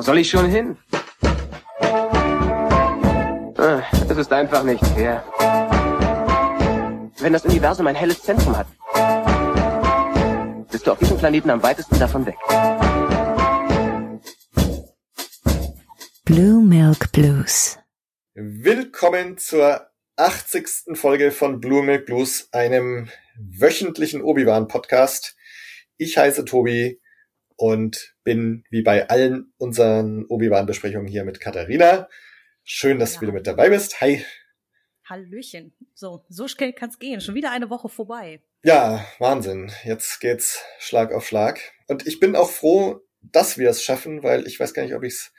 Wo soll ich schon hin? Ah, Es ist einfach nicht fair. Wenn das Universum ein helles Zentrum hat, bist du auf diesem Planeten am weitesten davon weg. Blue Milk Blues. Willkommen zur 80. Folge von Blue Milk Blues, einem wöchentlichen Obi-Wan-Podcast. Ich heiße Tobi und bin wie bei allen unseren Obi-Wan-Besprechungen hier mit Katharina. Schön, dass Ja. du wieder mit dabei bist. Hi. Hallöchen. So, so schnell kann's gehen. Schon wieder eine Woche vorbei. Ja, Wahnsinn. Jetzt geht's Schlag auf Schlag. Und ich bin auch froh, dass wir es schaffen, weil ich weiß gar nicht, ob ich es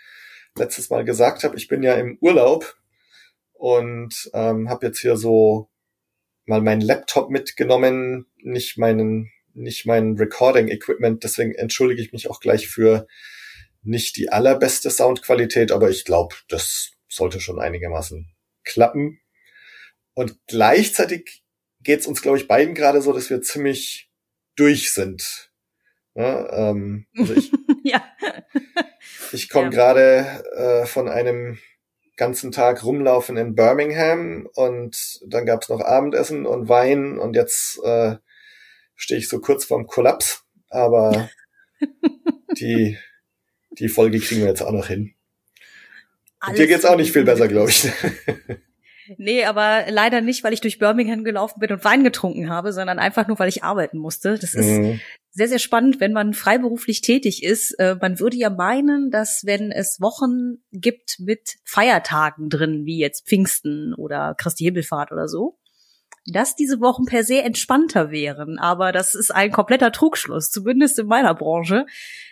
letztes Mal gesagt habe. Ich bin ja im Urlaub und ähm, habe jetzt hier so mal meinen Laptop mitgenommen, nicht meinen, nicht mein Recording-Equipment. Deswegen entschuldige ich mich auch gleich für nicht die allerbeste Soundqualität, aber ich glaube, das sollte schon einigermaßen klappen. Und gleichzeitig geht's uns, glaube ich, beiden gerade so, dass wir ziemlich durch sind. Ja, ähm, also ich, ja. ich komme Ja. gerade äh, von einem ganzen Tag rumlaufen in Birmingham und dann gab's noch Abendessen und Wein und jetzt äh, stehe ich so kurz vorm Kollaps, aber die, die Folge kriegen wir jetzt auch noch hin. Und dir geht's auch nicht viel besser, glaube ich. Nee, aber leider nicht, weil ich durch Birmingham gelaufen bin und Wein getrunken habe, sondern einfach nur, weil ich arbeiten musste. Das ist Mhm. sehr, sehr spannend, wenn man freiberuflich tätig ist. Äh, man würde ja meinen, dass wenn es Wochen gibt mit Feiertagen drin, wie jetzt Pfingsten oder Christi Himmelfahrt oder so, dass diese Wochen per se entspannter wären. Aber das ist ein kompletter Trugschluss, zumindest in meiner Branche.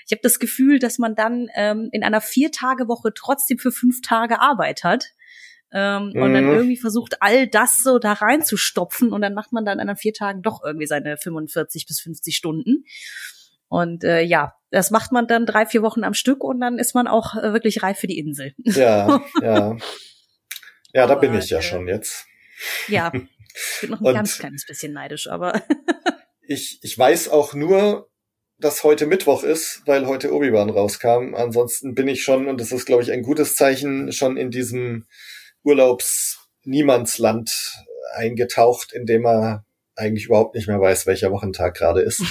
Ich habe das Gefühl, dass man dann ähm, in einer Vier-Tage-Woche trotzdem für fünf Tage Arbeit hat. Ähm, Und dann Mhm. irgendwie versucht, all das so da reinzustopfen und dann macht man dann an den vier Tagen doch irgendwie seine 45 bis 50 Stunden. Und äh, ja, das macht man dann drei, vier Wochen am Stück und dann ist man auch äh, wirklich reif für die Insel. Ja, ja. Ja, da bin Aber, ich ja äh, schon jetzt. Ja, ich bin noch ein Und- ganz kleines bisschen neidisch, aber Ich, ich weiß auch nur, dass heute Mittwoch ist, weil heute Obi-Wan rauskam. Ansonsten bin ich schon, und das ist, glaube ich, ein gutes Zeichen, schon in diesem Urlaubs-Niemandsland eingetaucht, in dem er eigentlich überhaupt nicht mehr weiß, welcher Wochentag gerade ist.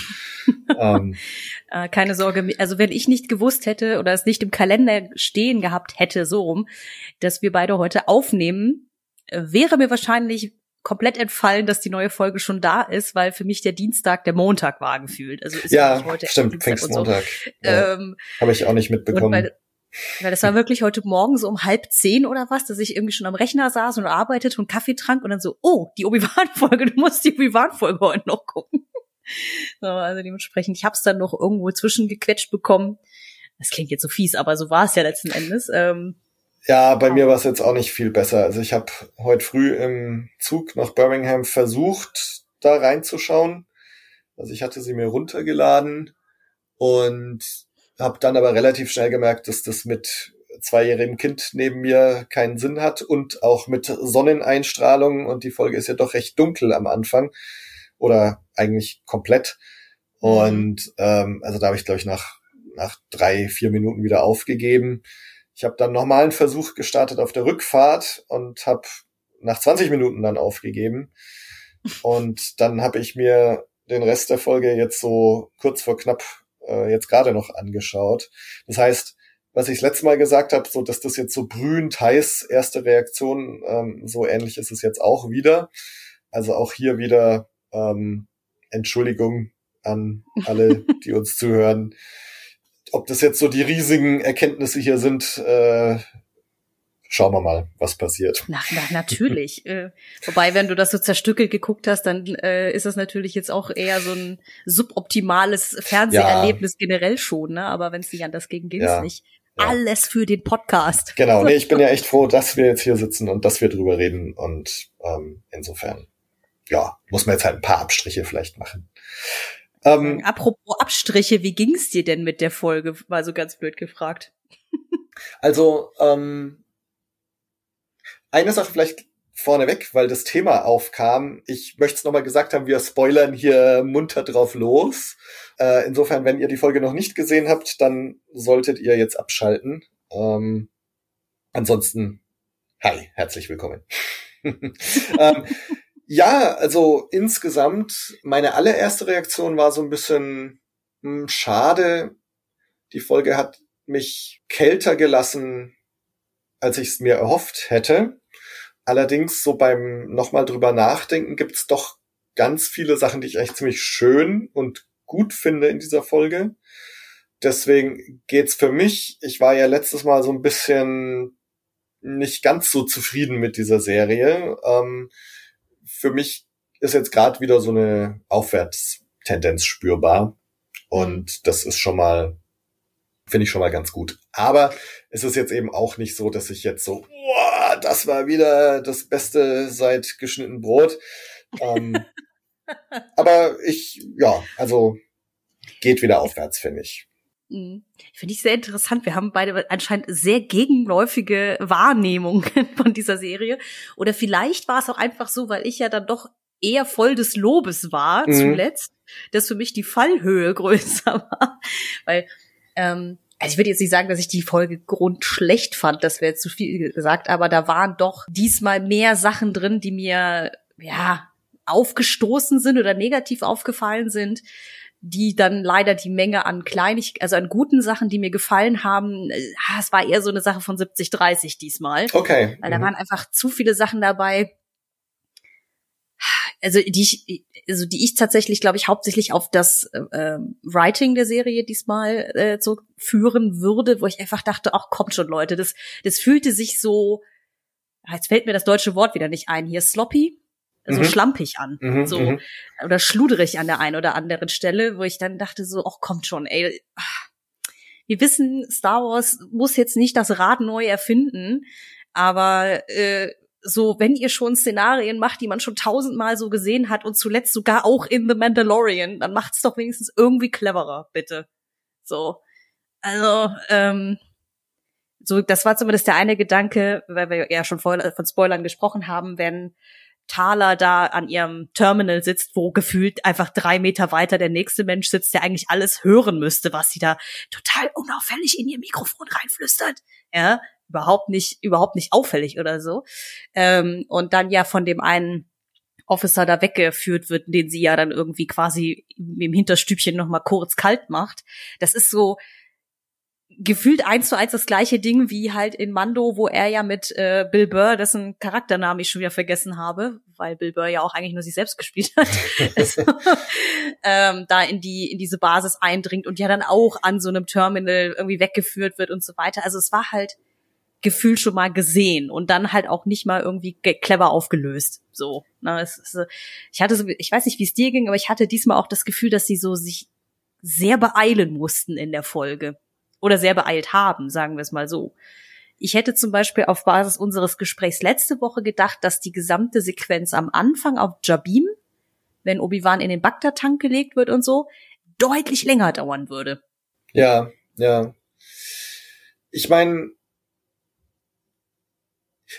ähm, äh, keine Sorge. Also wenn ich nicht gewusst hätte oder es nicht im Kalender stehen gehabt hätte, so rum, dass wir beide heute aufnehmen, äh, wäre mir wahrscheinlich komplett entfallen, dass die neue Folge schon da ist, weil für mich der Dienstag der Montag war gefühlt. Also ist ja, heute stimmt, und so. Pfingstmontag. Ja, Ähm, Habe ich auch nicht mitbekommen. weil, weil das war wirklich heute Morgen so um halb zehn oder was, dass ich irgendwie schon am Rechner saß und arbeitete und Kaffee trank und dann so, oh, die Obi-Wan-Folge, du musst die Obi-Wan-Folge heute noch gucken. So, also dementsprechend, ich hab's dann noch irgendwo zwischengequetscht bekommen. Das klingt jetzt so fies, aber so war es ja letzten Endes. Ähm, Ja, bei mir war es jetzt auch nicht viel besser. Also ich habe heute früh im Zug nach Birmingham versucht, da reinzuschauen. Also ich hatte sie mir runtergeladen und habe dann aber relativ schnell gemerkt, dass das mit zweijährigem Kind neben mir keinen Sinn hat und auch mit Sonneneinstrahlung und die Folge ist ja doch recht dunkel am Anfang oder eigentlich komplett. Und ähm, also da habe ich glaube ich nach nach drei vier Minuten wieder aufgegeben. Ich habe dann nochmal einen Versuch gestartet auf der Rückfahrt und habe nach 20 Minuten dann aufgegeben. Und dann habe ich mir den Rest der Folge jetzt so kurz vor knapp äh, jetzt gerade noch angeschaut. Das heißt, was ich das letzte Mal gesagt habe, so dass das jetzt so brühend heiß, erste Reaktion, ähm, so ähnlich ist es jetzt auch wieder. Also auch hier wieder ähm, Entschuldigung an alle, die uns zuhören. Ob das jetzt so die riesigen Erkenntnisse hier sind, äh, schauen wir mal, was passiert. na, na, natürlich. äh, wobei, wenn du das so zerstückelt geguckt hast, dann äh, ist das natürlich jetzt auch eher so ein suboptimales Fernseherlebnis generell schon, ne? Aber wenn es nicht anders ging, ging es Ja. nicht. Ja. Alles für den Podcast. Genau, nee, ich bin ja echt froh, dass wir jetzt hier sitzen und dass wir drüber reden und ähm, insofern, ja, muss man jetzt halt ein paar Abstriche vielleicht machen. Ähm, Apropos Abstriche, wie ging's dir denn mit der Folge? Mal so ganz blöd gefragt. also, ähm, eine Sache vielleicht vorneweg, weil das Thema aufkam. Ich möchte es nochmal gesagt haben, wir spoilern hier munter drauf los. Äh, insofern, wenn ihr die Folge noch nicht gesehen habt, dann solltet ihr jetzt abschalten. Ähm, ansonsten, hi, herzlich willkommen. ähm, ja, also insgesamt, meine allererste Reaktion war so ein bisschen mh, hm, schade. Die Folge hat mich kälter gelassen, als ich es mir erhofft hätte. Allerdings, so beim nochmal drüber nachdenken, gibt's doch ganz viele Sachen, die ich echt ziemlich schön und gut finde in dieser Folge. Deswegen geht's für mich. Ich war ja letztes Mal so ein bisschen nicht ganz so zufrieden mit dieser Serie. Ähm, für mich ist jetzt gerade wieder so eine Aufwärtstendenz spürbar. Und das ist schon mal, finde ich schon mal ganz gut. Aber es ist jetzt eben auch nicht so, dass ich jetzt so, wow, das war wieder das Beste seit geschnitten Brot. Ähm, aber ich, ja, also geht wieder aufwärts, finde ich. Mhm. Finde ich sehr interessant. Wir haben beide anscheinend sehr gegenläufige Wahrnehmungen von dieser Serie. Oder vielleicht war es auch einfach so, weil ich ja dann doch eher voll des Lobes war mhm. zuletzt, dass für mich die Fallhöhe größer war. Weil, ähm, also ich würde jetzt nicht sagen, dass ich die Folge grundschlecht fand, das wäre zu viel gesagt, aber da waren doch diesmal mehr Sachen drin, die mir, ja, aufgestoßen sind oder negativ aufgefallen sind, die dann leider die Menge an kleinig, also an guten Sachen, die mir gefallen haben, äh, es war eher so eine Sache von 70, 30 diesmal. Okay. Weil da mhm. waren einfach zu viele Sachen dabei, also die ich, also die ich tatsächlich, glaube ich, hauptsächlich auf das äh, Writing der Serie diesmal äh, zurückführen würde, wo ich einfach dachte, ach kommt schon, Leute, das, das fühlte sich so, jetzt fällt mir das deutsche Wort wieder nicht ein, hier sloppy, so mhm. schlampig an, mhm, so mhm. oder schluderig an der einen oder anderen Stelle, wo ich dann dachte so, ach kommt schon, ey, wir wissen, Star Wars muss jetzt nicht das Rad neu erfinden, aber äh, so, wenn ihr schon Szenarien macht, die man schon tausendmal so gesehen hat und zuletzt sogar auch in The Mandalorian, dann macht's doch wenigstens irgendwie cleverer, bitte. So. Also, ähm, so, das war zumindest der eine Gedanke, weil wir ja schon vorher von Spoilern gesprochen haben, wenn Thaler da an ihrem Terminal sitzt, wo gefühlt einfach drei Meter weiter der nächste Mensch sitzt, der eigentlich alles hören müsste, was sie da total unauffällig in ihr Mikrofon reinflüstert. Ja, überhaupt nicht, überhaupt nicht auffällig oder so. Ähm, und dann ja von dem einen Officer da weggeführt wird, den sie ja dann irgendwie quasi im Hinterstübchen noch mal kurz kalt macht. Das ist so, gefühlt eins zu eins das gleiche Ding wie halt in Mando, wo er ja mit äh, Bill Burr, dessen Charakternamen ich schon wieder vergessen habe, weil Bill Burr ja auch eigentlich nur sich selbst gespielt hat, also, ähm, da in die in diese Basis eindringt und ja dann auch an so einem Terminal irgendwie weggeführt wird und so weiter. Also es war halt gefühlt schon mal gesehen und dann halt auch nicht mal irgendwie clever aufgelöst. So, ne, es, es, ich hatte so, ich weiß nicht, wie es dir ging, aber ich hatte diesmal auch das Gefühl, dass sie so sich sehr beeilen mussten in der Folge oder sehr beeilt haben, sagen wir es mal so. Ich hätte zum Beispiel auf Basis unseres Gesprächs letzte Woche gedacht, dass die gesamte Sequenz am Anfang auf Jabim, wenn Obi-Wan in den Bagdad-Tank gelegt wird und so, deutlich länger dauern würde. Ja, ja. Ich meine,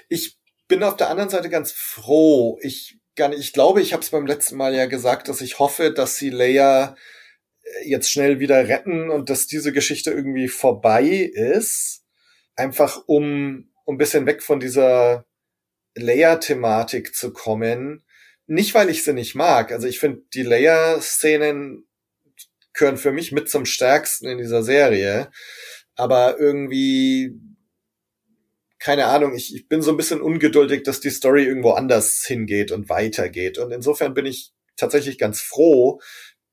ich bin auf der anderen Seite ganz froh. Ich, ich glaube, ich habe es beim letzten Mal ja gesagt, dass ich hoffe, dass sie Leia jetzt schnell wieder retten und dass diese Geschichte irgendwie vorbei ist. Einfach um, um ein bisschen weg von dieser Leia-Thematik zu kommen. Nicht, weil ich sie nicht mag. Also ich finde, die Leia-Szenen gehören für mich mit zum stärksten in dieser Serie. Aber irgendwie, keine Ahnung, ich, ich bin so ein bisschen ungeduldig, dass die Story irgendwo anders hingeht und weitergeht. Und insofern bin ich tatsächlich ganz froh,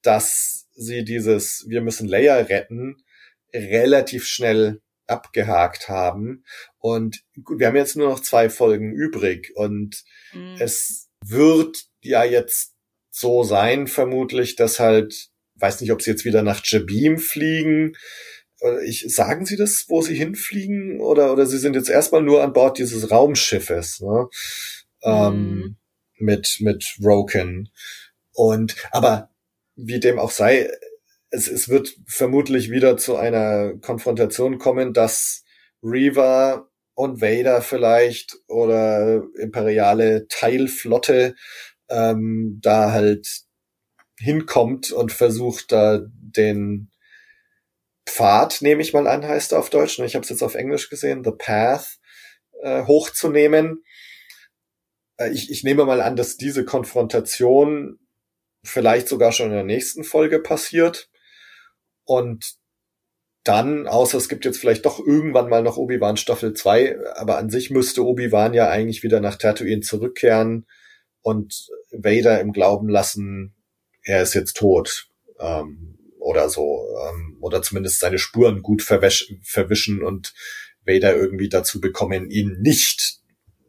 dass sie dieses Wir müssen Leia retten relativ schnell abgehakt haben. Und wir haben jetzt nur noch zwei Folgen übrig und mhm. es wird ja jetzt so sein, vermutlich, dass halt, weiß nicht, ob sie jetzt wieder nach Jabim fliegen. Ich, sagen Sie das, wo Sie hinfliegen? Oder, oder Sie sind jetzt erstmal nur an Bord dieses Raumschiffes, ne? Ähm, mhm. Ähm, mit, mit Roken. Und, aber wie dem auch sei, es, es wird vermutlich wieder zu einer Konfrontation kommen, dass Reaver und Vader vielleicht oder imperiale Teilflotte ähm, da halt hinkommt und versucht da den Pfad, nehme ich mal an, heißt er auf Deutsch. Ich habe es jetzt auf Englisch gesehen, The Path äh, hochzunehmen. Äh, ich, ich nehme mal an, dass diese Konfrontation vielleicht sogar schon in der nächsten Folge passiert. Und dann, außer es gibt jetzt vielleicht doch irgendwann mal noch Obi-Wan Staffel 2, aber an sich müsste Obi-Wan ja eigentlich wieder nach Tatooine zurückkehren und Vader im Glauben lassen, er ist jetzt tot. Ähm, oder so. Ähm, oder zumindest seine Spuren gut verwischen und Vader irgendwie dazu bekommen, ihn nicht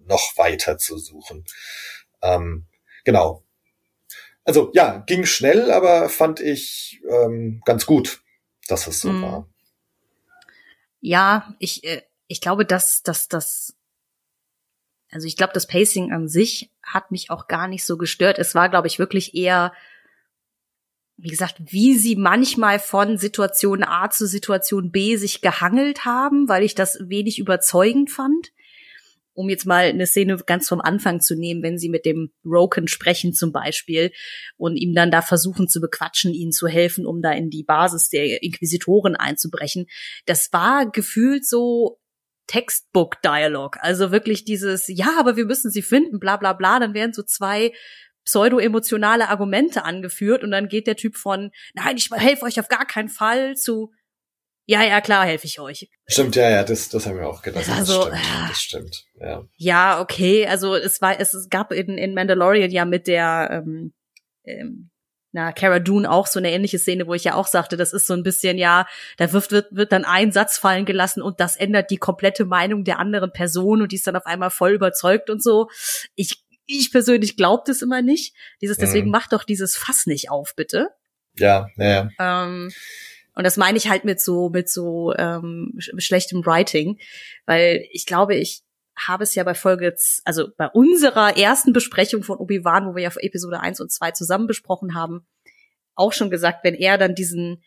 noch weiter zu suchen. Ähm, genau. Also ja, ging schnell, aber fand ich ähm, ganz gut, dass es so mm. war. Ja, ich, äh, ich glaube, dass, dass, dass, also ich glaube, das Pacing an sich hat mich auch gar nicht so gestört. Es war, glaube ich, wirklich eher, wie gesagt, wie sie manchmal von Situation A zu Situation B sich gehangelt haben, weil ich das wenig überzeugend fand um jetzt mal eine Szene ganz vom Anfang zu nehmen, wenn sie mit dem Roken sprechen zum Beispiel und ihm dann da versuchen zu bequatschen, ihnen zu helfen, um da in die Basis der Inquisitoren einzubrechen. Das war gefühlt so Textbook Dialog. Also wirklich dieses, ja, aber wir müssen sie finden, bla bla bla. Dann werden so zwei pseudo-emotionale Argumente angeführt und dann geht der Typ von, nein, ich helfe euch auf gar keinen Fall zu, ja, ja, klar, helfe ich euch. Stimmt, ja, ja, das, das haben wir auch gedacht. Das, also, das stimmt, äh, das stimmt, ja. Ja, okay, also es war, es, gab in, in Mandalorian ja mit der, ähm, ähm, na, Cara Dune auch so eine ähnliche Szene, wo ich ja auch sagte, das ist so ein bisschen, ja, da wird, wird, wird dann ein Satz fallen gelassen und das ändert die komplette Meinung der anderen Person und die ist dann auf einmal voll überzeugt und so. Ich, ich persönlich glaube das immer nicht. Dieses, deswegen mhm. macht doch dieses Fass nicht auf, bitte. Ja, ja. Ähm, und das meine ich halt mit so, mit so ähm, schlechtem Writing, weil ich glaube, ich habe es ja bei Folge, also bei unserer ersten Besprechung von Obi-Wan, wo wir ja Episode 1 und 2 zusammen besprochen haben, auch schon gesagt, wenn er dann diesen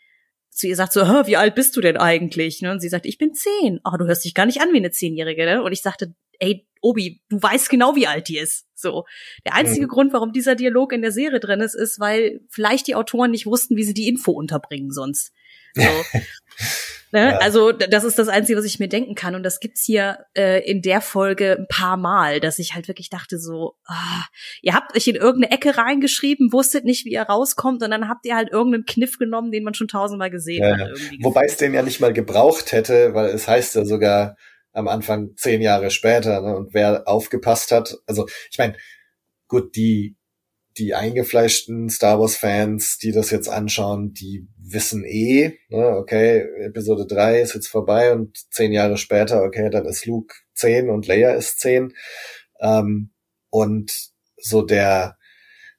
zu ihr sagt so, wie alt bist du denn eigentlich? Ne? Und sie sagt, ich bin zehn. Oh, du hörst dich gar nicht an wie eine Zehnjährige. Ne? Und ich sagte, ey, Obi, du weißt genau, wie alt die ist. So. Der einzige mhm. Grund, warum dieser Dialog in der Serie drin ist, ist, weil vielleicht die Autoren nicht wussten, wie sie die Info unterbringen sonst. So. ne? ja. Also das ist das Einzige, was ich mir denken kann. Und das gibt's hier äh, in der Folge ein paar Mal, dass ich halt wirklich dachte so, ah, ihr habt euch in irgendeine Ecke reingeschrieben, wusstet nicht, wie ihr rauskommt, und dann habt ihr halt irgendeinen Kniff genommen, den man schon tausendmal gesehen ja, hat. Wobei es den ja nicht mal gebraucht hätte, weil es heißt ja sogar am Anfang zehn Jahre später, ne? Und wer aufgepasst hat, also ich meine, gut, die die eingefleischten Star Wars Fans, die das jetzt anschauen, die wissen eh, ne, okay, Episode 3 ist jetzt vorbei und zehn Jahre später, okay, dann ist Luke zehn und Leia ist zehn. Ähm, und so der,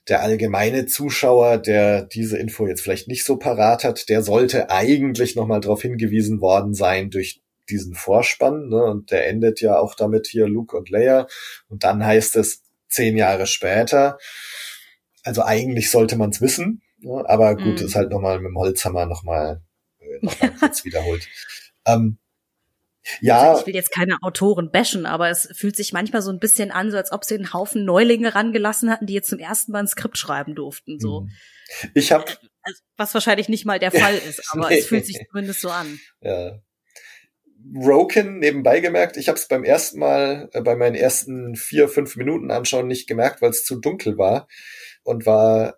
der allgemeine Zuschauer, der diese Info jetzt vielleicht nicht so parat hat, der sollte eigentlich nochmal darauf hingewiesen worden sein durch diesen Vorspann, ne? Und der endet ja auch damit hier Luke und Leia. Und dann heißt es zehn Jahre später also eigentlich sollte man es wissen, ja, aber gut, mm. ist halt nochmal mit dem Holzhammer nochmal äh, noch mal kurz wiederholt. Ähm, ja. Also ich will jetzt keine Autoren bashen, aber es fühlt sich manchmal so ein bisschen an, so als ob sie einen Haufen Neulinge rangelassen hatten, die jetzt zum ersten Mal ein Skript schreiben durften. So. Mhm. Ich habe, also, was wahrscheinlich nicht mal der Fall ist, aber nee. es fühlt sich zumindest so an. Ja. Roken nebenbei gemerkt, ich habe es beim ersten Mal, äh, bei meinen ersten vier, fünf Minuten anschauen nicht gemerkt, weil es zu dunkel war und war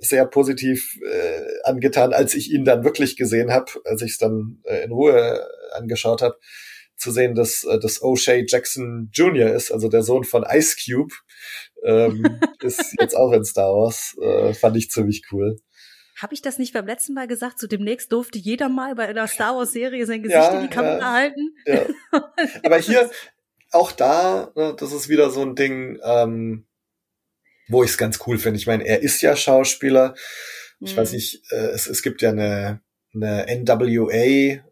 sehr positiv äh, angetan, als ich ihn dann wirklich gesehen habe, als ich es dann äh, in Ruhe angeschaut habe, zu sehen, dass äh, das O'Shea Jackson Jr. ist, also der Sohn von Ice Cube, ähm, ist jetzt auch in Star Wars. Äh, fand ich ziemlich cool. Habe ich das nicht beim letzten Mal gesagt? So demnächst durfte jeder mal bei einer Star Wars Serie sein Gesicht ja, in die Kamera ja, halten. Ja. Aber hier auch da, ne, das ist wieder so ein Ding. Ähm, wo ich es ganz cool finde. Ich meine, er ist ja Schauspieler. Ich mhm. weiß nicht, äh, es, es gibt ja eine, eine NWA,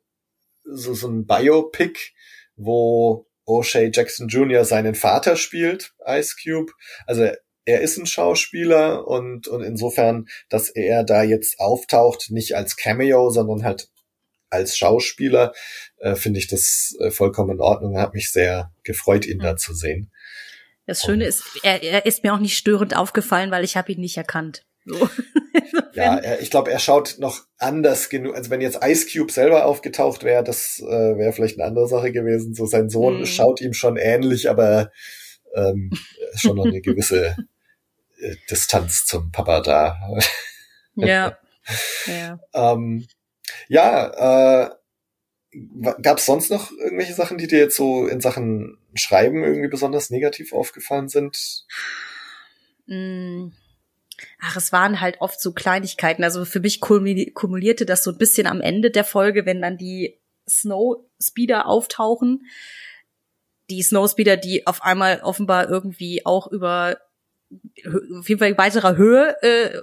so, so ein Biopic, wo O'Shea Jackson Jr. seinen Vater spielt, Ice Cube. Also er ist ein Schauspieler und, und insofern, dass er da jetzt auftaucht, nicht als Cameo, sondern halt als Schauspieler äh, finde ich das äh, vollkommen in Ordnung. Hat mich sehr gefreut, ihn mhm. da zu sehen. Das Schöne ist, er, er ist mir auch nicht störend aufgefallen, weil ich habe ihn nicht erkannt. So. ja, er, ich glaube, er schaut noch anders genug. Also wenn jetzt Ice Cube selber aufgetaucht wäre, das äh, wäre vielleicht eine andere Sache gewesen. So sein Sohn mhm. schaut ihm schon ähnlich, aber ähm, schon noch eine gewisse Distanz zum Papa da. ja. Ja. ähm, ja, äh, gab es sonst noch irgendwelche Sachen, die dir jetzt so in Sachen Schreiben irgendwie besonders negativ aufgefallen sind? Mm. Ach, es waren halt oft so Kleinigkeiten. Also für mich kumulierte das so ein bisschen am Ende der Folge, wenn dann die Snowspeeder auftauchen. Die Snowspeeder, die auf einmal offenbar irgendwie auch über auf jeden Fall weiterer Höhe äh,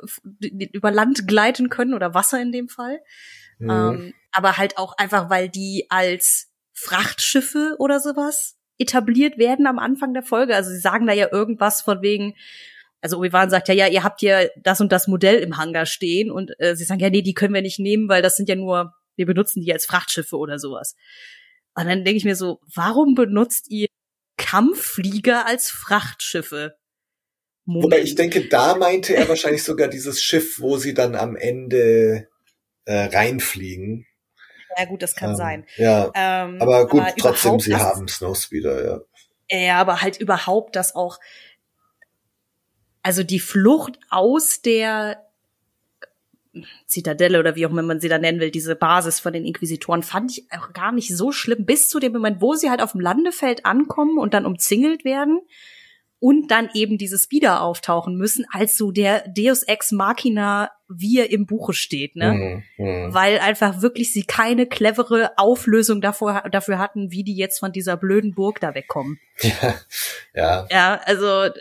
über Land gleiten können oder Wasser in dem Fall. Mhm. Ähm, aber halt auch einfach, weil die als Frachtschiffe oder sowas etabliert werden am Anfang der Folge. Also sie sagen da ja irgendwas von wegen, also Obi-Wan sagt ja, ja, ihr habt hier das und das Modell im Hangar stehen und äh, sie sagen, ja, nee, die können wir nicht nehmen, weil das sind ja nur, wir benutzen die als Frachtschiffe oder sowas. Und dann denke ich mir so, warum benutzt ihr Kampfflieger als Frachtschiffe? Moment. Wobei ich denke, da meinte er wahrscheinlich sogar dieses Schiff, wo sie dann am Ende äh, reinfliegen. Ja gut, das kann ähm, sein. Ja, ähm, aber gut, aber trotzdem, sie haben Snowspeeder, ja. Ja, aber halt überhaupt, dass auch, also die Flucht aus der Zitadelle oder wie auch immer man sie da nennen will, diese Basis von den Inquisitoren, fand ich auch gar nicht so schlimm, bis zu dem Moment, wo sie halt auf dem Landefeld ankommen und dann umzingelt werden und dann eben diese Speeder auftauchen müssen, als so der Deus Ex Machina, wie er im Buche steht, ne? Mhm, mh. Weil einfach wirklich sie keine clevere Auflösung davor, dafür hatten, wie die jetzt von dieser blöden Burg da wegkommen. Ja, ja. Ja, also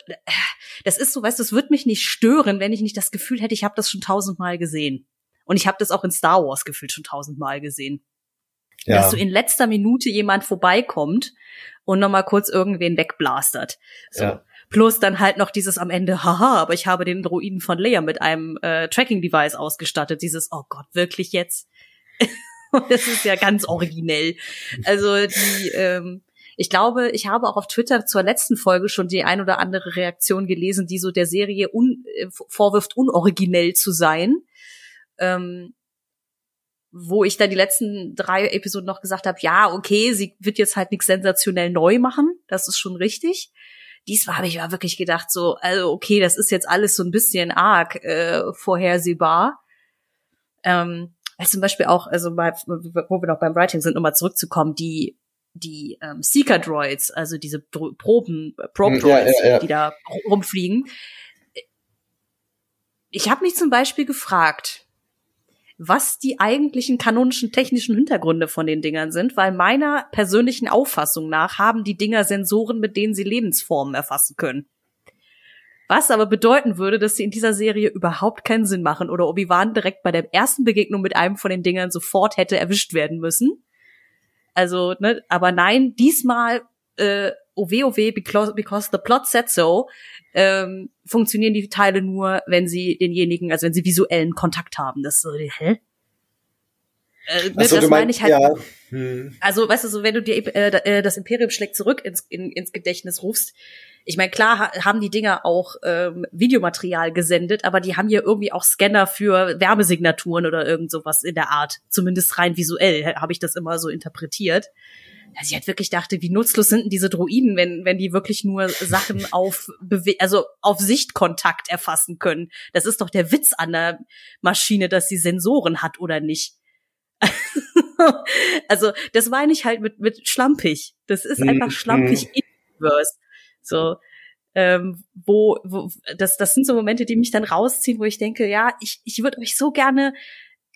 das ist so, weißt du, es wird mich nicht stören, wenn ich nicht das Gefühl hätte, ich habe das schon tausendmal gesehen. Und ich habe das auch in Star Wars gefühlt schon tausendmal gesehen. Ja. Dass so in letzter Minute jemand vorbeikommt und nochmal kurz irgendwen wegblastert. So. Ja. Plus dann halt noch dieses am Ende, haha, aber ich habe den Druiden von Leia mit einem äh, Tracking-Device ausgestattet. Dieses, oh Gott, wirklich jetzt? das ist ja ganz originell. Also die, ähm, ich glaube, ich habe auch auf Twitter zur letzten Folge schon die ein oder andere Reaktion gelesen, die so der Serie un, äh, vorwirft, unoriginell zu sein. Ähm, wo ich dann die letzten drei Episoden noch gesagt habe, ja, okay, sie wird jetzt halt nichts sensationell neu machen, das ist schon richtig diesmal habe ich mal wirklich gedacht, so, also okay, das ist jetzt alles so ein bisschen arg äh, vorhersehbar. Ähm, weil zum Beispiel auch, also bei, wo wir noch beim Writing sind, um mal zurückzukommen, die die ähm, Seeker Droids, also diese Dro Proben, Probe Droids, ja, ja, ja. die da rumfliegen. Ich habe mich zum Beispiel gefragt, was die eigentlichen kanonischen technischen Hintergründe von den Dingern sind, weil meiner persönlichen Auffassung nach haben die Dinger Sensoren, mit denen sie Lebensformen erfassen können. Was aber bedeuten würde, dass sie in dieser Serie überhaupt keinen Sinn machen oder Obi-Wan direkt bei der ersten Begegnung mit einem von den Dingern sofort hätte erwischt werden müssen. Also, ne, aber nein, diesmal äh, OW, because, because the plot said so, ähm, funktionieren die Teile nur, wenn sie denjenigen, also wenn sie visuellen Kontakt haben. Das ist so, hä? Äh, ne, so, das meine ich halt. Ja. Hm. Also, weißt du, so wenn du dir äh, äh, das Imperium schlägt zurück ins, in, ins Gedächtnis rufst, ich meine, klar ha haben die Dinger auch ähm, Videomaterial gesendet, aber die haben hier irgendwie auch Scanner für Wärmesignaturen oder irgend sowas in der Art. Zumindest rein visuell habe ich das immer so interpretiert dass ich halt wirklich dachte, wie nutzlos sind denn diese Droiden, wenn, wenn die wirklich nur Sachen auf, Bewe also auf Sichtkontakt erfassen können. Das ist doch der Witz an der Maschine, dass sie Sensoren hat oder nicht. also, das meine ich halt mit, mit schlampig. Das ist einfach mhm. schlampig mhm. inverse. So, ähm, wo, wo, das, das sind so Momente, die mich dann rausziehen, wo ich denke, ja, ich, ich würde euch so gerne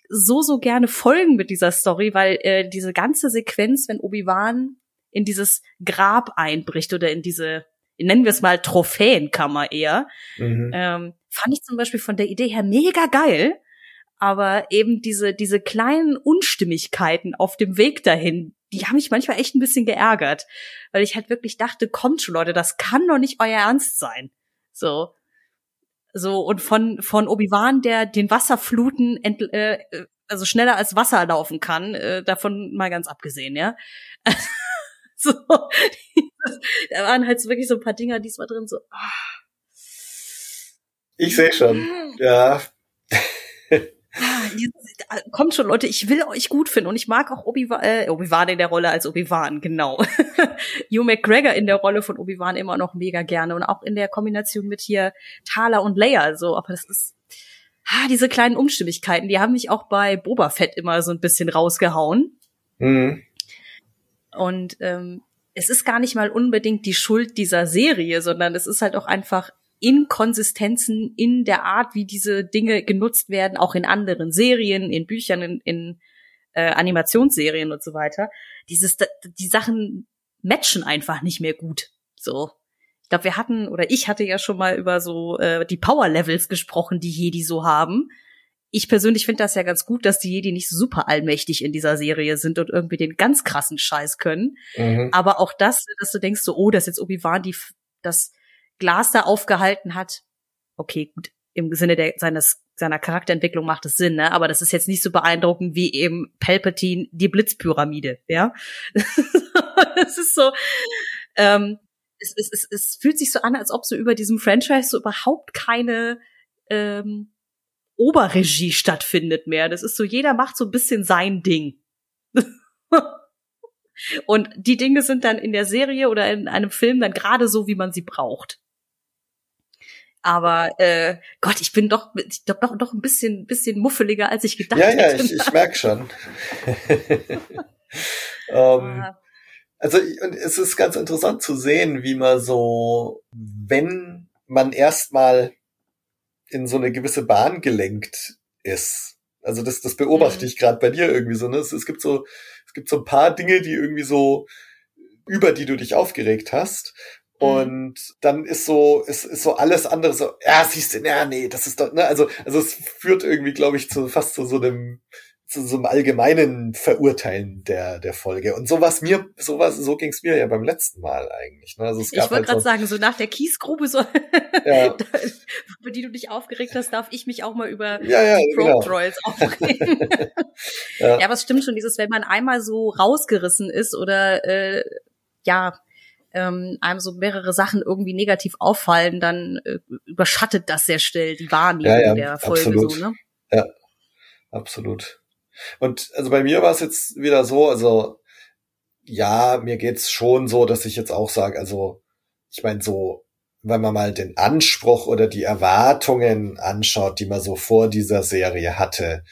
so, so gerne folgen mit dieser Story, weil äh, diese ganze Sequenz, wenn Obi-Wan in dieses Grab einbricht oder in diese, nennen wir es mal Trophäenkammer eher, mhm. ähm, fand ich zum Beispiel von der Idee her mega geil. Aber eben diese, diese kleinen Unstimmigkeiten auf dem Weg dahin, die haben mich manchmal echt ein bisschen geärgert. Weil ich halt wirklich dachte, kommt schon, Leute, das kann doch nicht euer Ernst sein. So. So, und von, von Obi-Wan, der den Wasserfluten ent, äh, also schneller als Wasser laufen kann, äh, davon mal ganz abgesehen, ja. so, da waren halt so wirklich so ein paar Dinger diesmal drin, so. Ah. Ich sehe schon, ja. Ah, kommt schon, Leute, ich will euch gut finden und ich mag auch Obi-Wan, äh, Obi-Wan in der Rolle als Obi-Wan, genau. Hugh McGregor in der Rolle von Obi-Wan immer noch mega gerne und auch in der Kombination mit hier Thala und Leia, so, aber das ist, ah, diese kleinen Unstimmigkeiten, die haben mich auch bei Boba Fett immer so ein bisschen rausgehauen. Mhm. Und ähm, es ist gar nicht mal unbedingt die Schuld dieser Serie, sondern es ist halt auch einfach Inkonsistenzen in der Art, wie diese Dinge genutzt werden, auch in anderen Serien, in Büchern, in, in äh, Animationsserien und so weiter. Dieses, die Sachen matchen einfach nicht mehr gut. So. Ich glaube, wir hatten, oder ich hatte ja schon mal über so äh, die Power-Levels gesprochen, die Jedi so haben. Ich persönlich finde das ja ganz gut, dass die Jedi nicht super allmächtig in dieser Serie sind und irgendwie den ganz krassen Scheiß können. Mhm. Aber auch das, dass du denkst so, oh, das ist jetzt Obi-Wan, die das Glas da aufgehalten hat, okay, gut, im Sinne der, seines, seiner Charakterentwicklung macht es Sinn, ne? aber das ist jetzt nicht so beeindruckend wie eben Palpatine die Blitzpyramide, ja. das ist so, ähm, es, es, es, es fühlt sich so an, als ob so über diesem Franchise so überhaupt keine ähm, Oberregie stattfindet mehr. Das ist so, jeder macht so ein bisschen sein Ding. Und die Dinge sind dann in der Serie oder in einem Film dann gerade so, wie man sie braucht. Aber äh, Gott, ich bin doch, ich glaube doch, doch ein bisschen, bisschen muffeliger, als ich gedacht ja, hätte. Ja, ich, ich merk schon. ähm, also und es ist ganz interessant zu sehen, wie man so, wenn man erstmal in so eine gewisse Bahn gelenkt ist. Also das, das beobachte mhm. ich gerade bei dir irgendwie so. Ne? Es, es gibt so, es gibt so ein paar Dinge, die irgendwie so über die du dich aufgeregt hast. Mhm. Und dann ist so, ist, ist so alles andere so, ja, siehst du, ja, nee, das ist doch, ne, also, also es führt irgendwie, glaube ich, zu fast zu so einem, zu so einem allgemeinen Verurteilen der, der Folge. Und sowas mir, sowas, so ging's mir ja beim letzten Mal eigentlich. Ne? Also es gab ich wollte halt gerade so, sagen, so nach der Kiesgrube, so, ja. über die du dich aufgeregt hast, darf ich mich auch mal über ja, ja, die Probe Trolls genau. aufregen. ja. ja, aber es stimmt schon, dieses, wenn man einmal so rausgerissen ist oder äh, ja, ähm, einem so mehrere Sachen irgendwie negativ auffallen, dann äh, überschattet das sehr schnell die Wahrnehmung ja, ja, der Folge absolut. so, ne? Ja, absolut. Und also bei mir war es jetzt wieder so, also ja, mir geht's schon so, dass ich jetzt auch sage, also ich meine so, wenn man mal den Anspruch oder die Erwartungen anschaut, die man so vor dieser Serie hatte,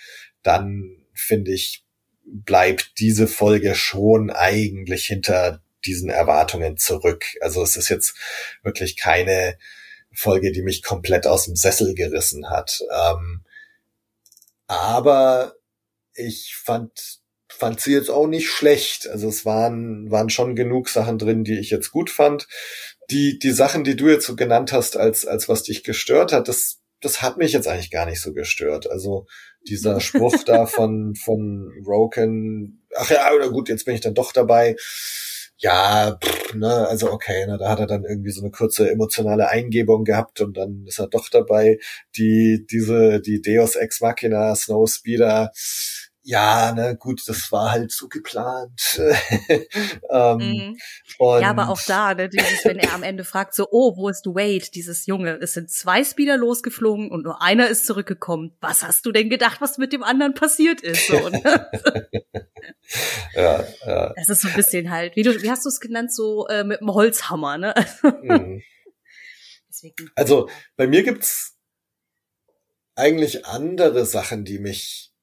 dann finde ich, bleibt diese Folge schon eigentlich hinter diesen Erwartungen zurück. Also es ist jetzt wirklich keine Folge, die mich komplett aus dem Sessel gerissen hat. Ähm, aber ich fand fand sie jetzt auch nicht schlecht. Also es waren waren schon genug Sachen drin, die ich jetzt gut fand. Die die Sachen, die du jetzt so genannt hast, als als was dich gestört hat, das das hat mich jetzt eigentlich gar nicht so gestört. Also dieser Spruch da von von Roken, ach ja, oder gut, jetzt bin ich dann doch dabei ja, pff, ne, also okay, ne, da hat er dann irgendwie so eine kurze emotionale Eingebung gehabt und dann ist er doch dabei, die, diese, die Deus Ex Machina Snowspeeder, ja, ne, gut, das war halt so geplant. ähm, mhm. ja, aber auch da, ne, dieses, wenn er am Ende fragt, so, oh, wo ist Wade, dieses Junge? Es sind zwei Speeder losgeflogen und nur einer ist zurückgekommen. Was hast du denn gedacht, was mit dem anderen passiert ist? So, ne? ja, ja. Das ist so ein bisschen halt, wie du, wie hast du es genannt, so äh, mit dem Holzhammer, ne? mhm. Also bei mir gibt's eigentlich andere Sachen, die mich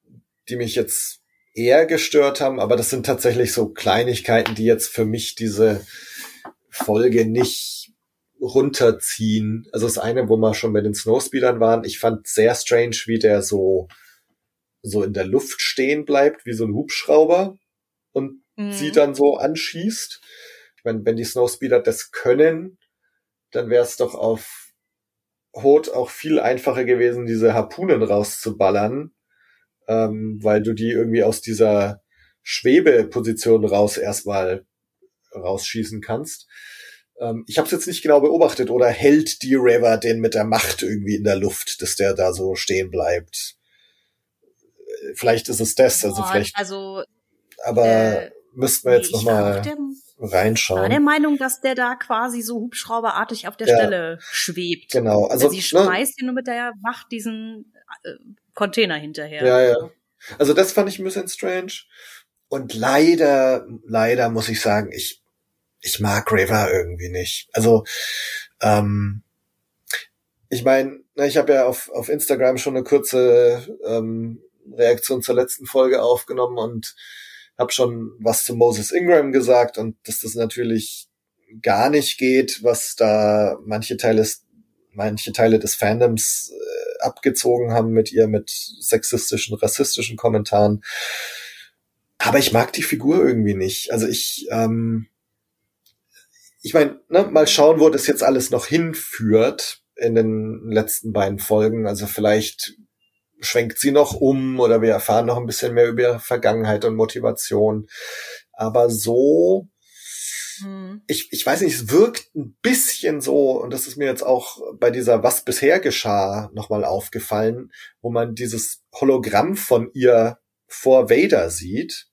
die mich jetzt eher gestört haben, aber das sind tatsächlich so Kleinigkeiten, die jetzt für mich diese Folge nicht runterziehen. Also das eine, wo wir schon bei den Snowspeedern waren, ich fand sehr strange, wie der so so in der Luft stehen bleibt, wie so ein Hubschrauber und mhm. sie dann so anschießt. Ich meine, wenn die Snowspeeder das können, dann wäre es doch auf Hot auch viel einfacher gewesen, diese Harpunen rauszuballern ähm, weil du die irgendwie aus dieser Schwebeposition raus erstmal rausschießen kannst. Ähm, ich habe es jetzt nicht genau beobachtet oder hält die Rever den mit der Macht irgendwie in der Luft, dass der da so stehen bleibt? Vielleicht ist es das, also Boah, vielleicht, Also aber äh, müssten wir jetzt ich war auch nochmal der, war reinschauen. der Meinung, dass der da quasi so hubschrauberartig auf der Ja. Stelle schwebt. Genau, also Also, sie ne, schmeißt ihn nur mit der Macht diesen äh, Container hinterher. Ja, ja. Also das fand ich ein bisschen strange. Und leider, leider muss ich sagen, ich, ich mag River irgendwie nicht. Also, ähm, ich meine, ich habe ja auf, auf Instagram schon eine kurze ähm, Reaktion zur letzten Folge aufgenommen und habe schon was zu Moses Ingram gesagt und dass das natürlich gar nicht geht, was da manche Teile manche Teile des Fandoms äh, abgezogen haben mit ihr mit sexistischen, rassistischen Kommentaren. Aber ich mag die Figur irgendwie nicht. Also ich, ähm, ich meine, ne, mal schauen, wo das jetzt alles noch hinführt in den letzten beiden Folgen. Also vielleicht schwenkt sie noch um oder wir erfahren noch ein bisschen mehr über ihre Vergangenheit und Motivation. Aber so, Hm. ich, ich weiß nicht, es wirkt ein bisschen so, und das ist mir jetzt auch bei dieser Was bisher geschah nochmal aufgefallen, wo man dieses Hologramm von ihr vor Vader sieht.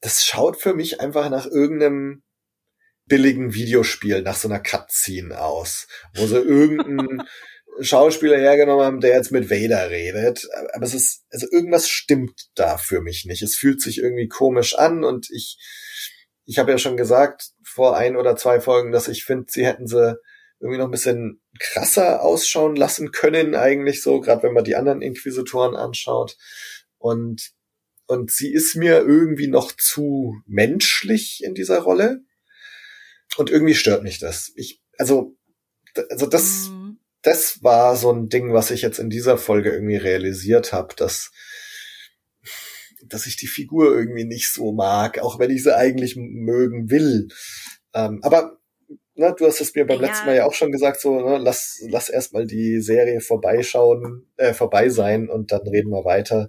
Das schaut für mich einfach nach irgendeinem billigen Videospiel, nach so einer Cutscene aus, wo sie irgendeinen Schauspieler hergenommen haben, der jetzt mit Vader redet. Aber es ist, also irgendwas stimmt da für mich nicht. Es fühlt sich irgendwie komisch an und ich, ich habe ja schon gesagt vor ein oder zwei Folgen, dass ich finde, sie hätten sie irgendwie noch ein bisschen krasser ausschauen lassen können, eigentlich so, gerade wenn man die anderen Inquisitoren anschaut. Und, und sie ist mir irgendwie noch zu menschlich in dieser Rolle. Und irgendwie stört mich das. Ich, also, also das, Hm. Das war so ein Ding, was ich jetzt in dieser Folge irgendwie realisiert habe, dass dass ich die Figur irgendwie nicht so mag, auch wenn ich sie eigentlich mögen will. Ähm, aber ne, du hast es mir beim Ja. letzten Mal ja auch schon gesagt, so ne, lass lass erstmal die Serie vorbeischauen, äh, vorbei sein und dann reden wir weiter.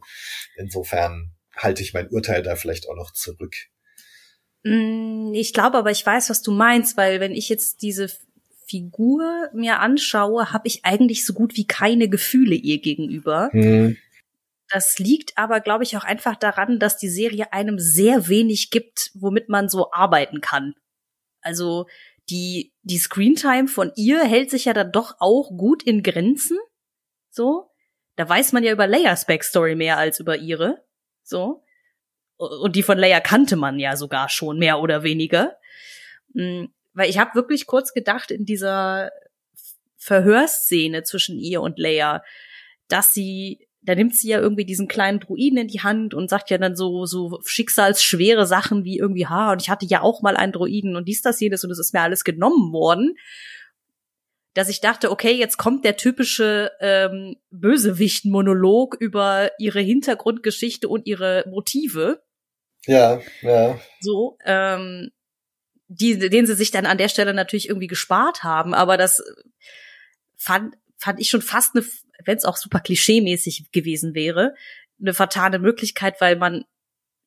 Insofern halte ich mein Urteil da vielleicht auch noch zurück. Mm, Ich glaube aber, ich weiß, was du meinst, weil wenn ich jetzt diese Figur mir anschaue, habe ich eigentlich so gut wie keine Gefühle ihr gegenüber. Hm. Das liegt aber, glaube ich, auch einfach daran, dass die Serie einem sehr wenig gibt, womit man so arbeiten kann. Also die, die Screentime von ihr hält sich ja dann doch auch gut in Grenzen. So. Da weiß man ja über Leias Backstory mehr als über ihre. So. Und die von Leia kannte man ja sogar schon, mehr oder weniger. Weil ich habe wirklich kurz gedacht, in dieser Verhörszene zwischen ihr und Leia, dass sie, da nimmt sie ja irgendwie diesen kleinen Druiden in die Hand und sagt ja dann so, so schicksalsschwere Sachen wie irgendwie, ha, und ich hatte ja auch mal einen Druiden und dies, das, jedes und es ist mir alles genommen worden. Dass ich dachte, okay, jetzt kommt der typische ähm, Bösewicht-Monolog über ihre Hintergrundgeschichte und ihre Motive Ja, ja. so, ähm, die, den sie sich dann an der Stelle natürlich irgendwie gespart haben, aber das fand, fand ich schon fast eine, wenn es auch super klischeemäßig gewesen wäre, eine vertane Möglichkeit, weil man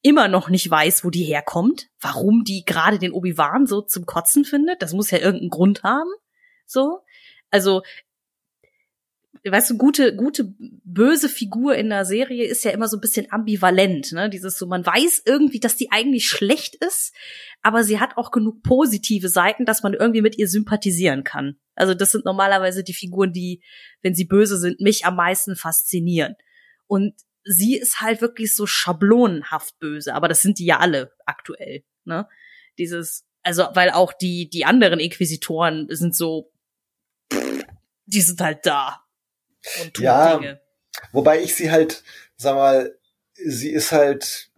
immer noch nicht weiß, wo die herkommt, warum die gerade den Obi-Wan so zum Kotzen findet. Das muss ja irgendeinen Grund haben. So. Also, weißt du, gute, gute, böse Figur in der Serie ist ja immer so ein bisschen ambivalent, ne? Dieses so, man weiß irgendwie, dass die eigentlich schlecht ist, aber sie hat auch genug positive Seiten, dass man irgendwie mit ihr sympathisieren kann. Also das sind normalerweise die Figuren, die, wenn sie böse sind, mich am meisten faszinieren. Und sie ist halt wirklich so schablonenhaft böse, aber das sind die ja alle aktuell, ne? Dieses, also, weil auch die, die anderen Inquisitoren sind so, die sind halt da und tun Ja. Dinge. Wobei ich sie halt, sag mal, sie ist halt,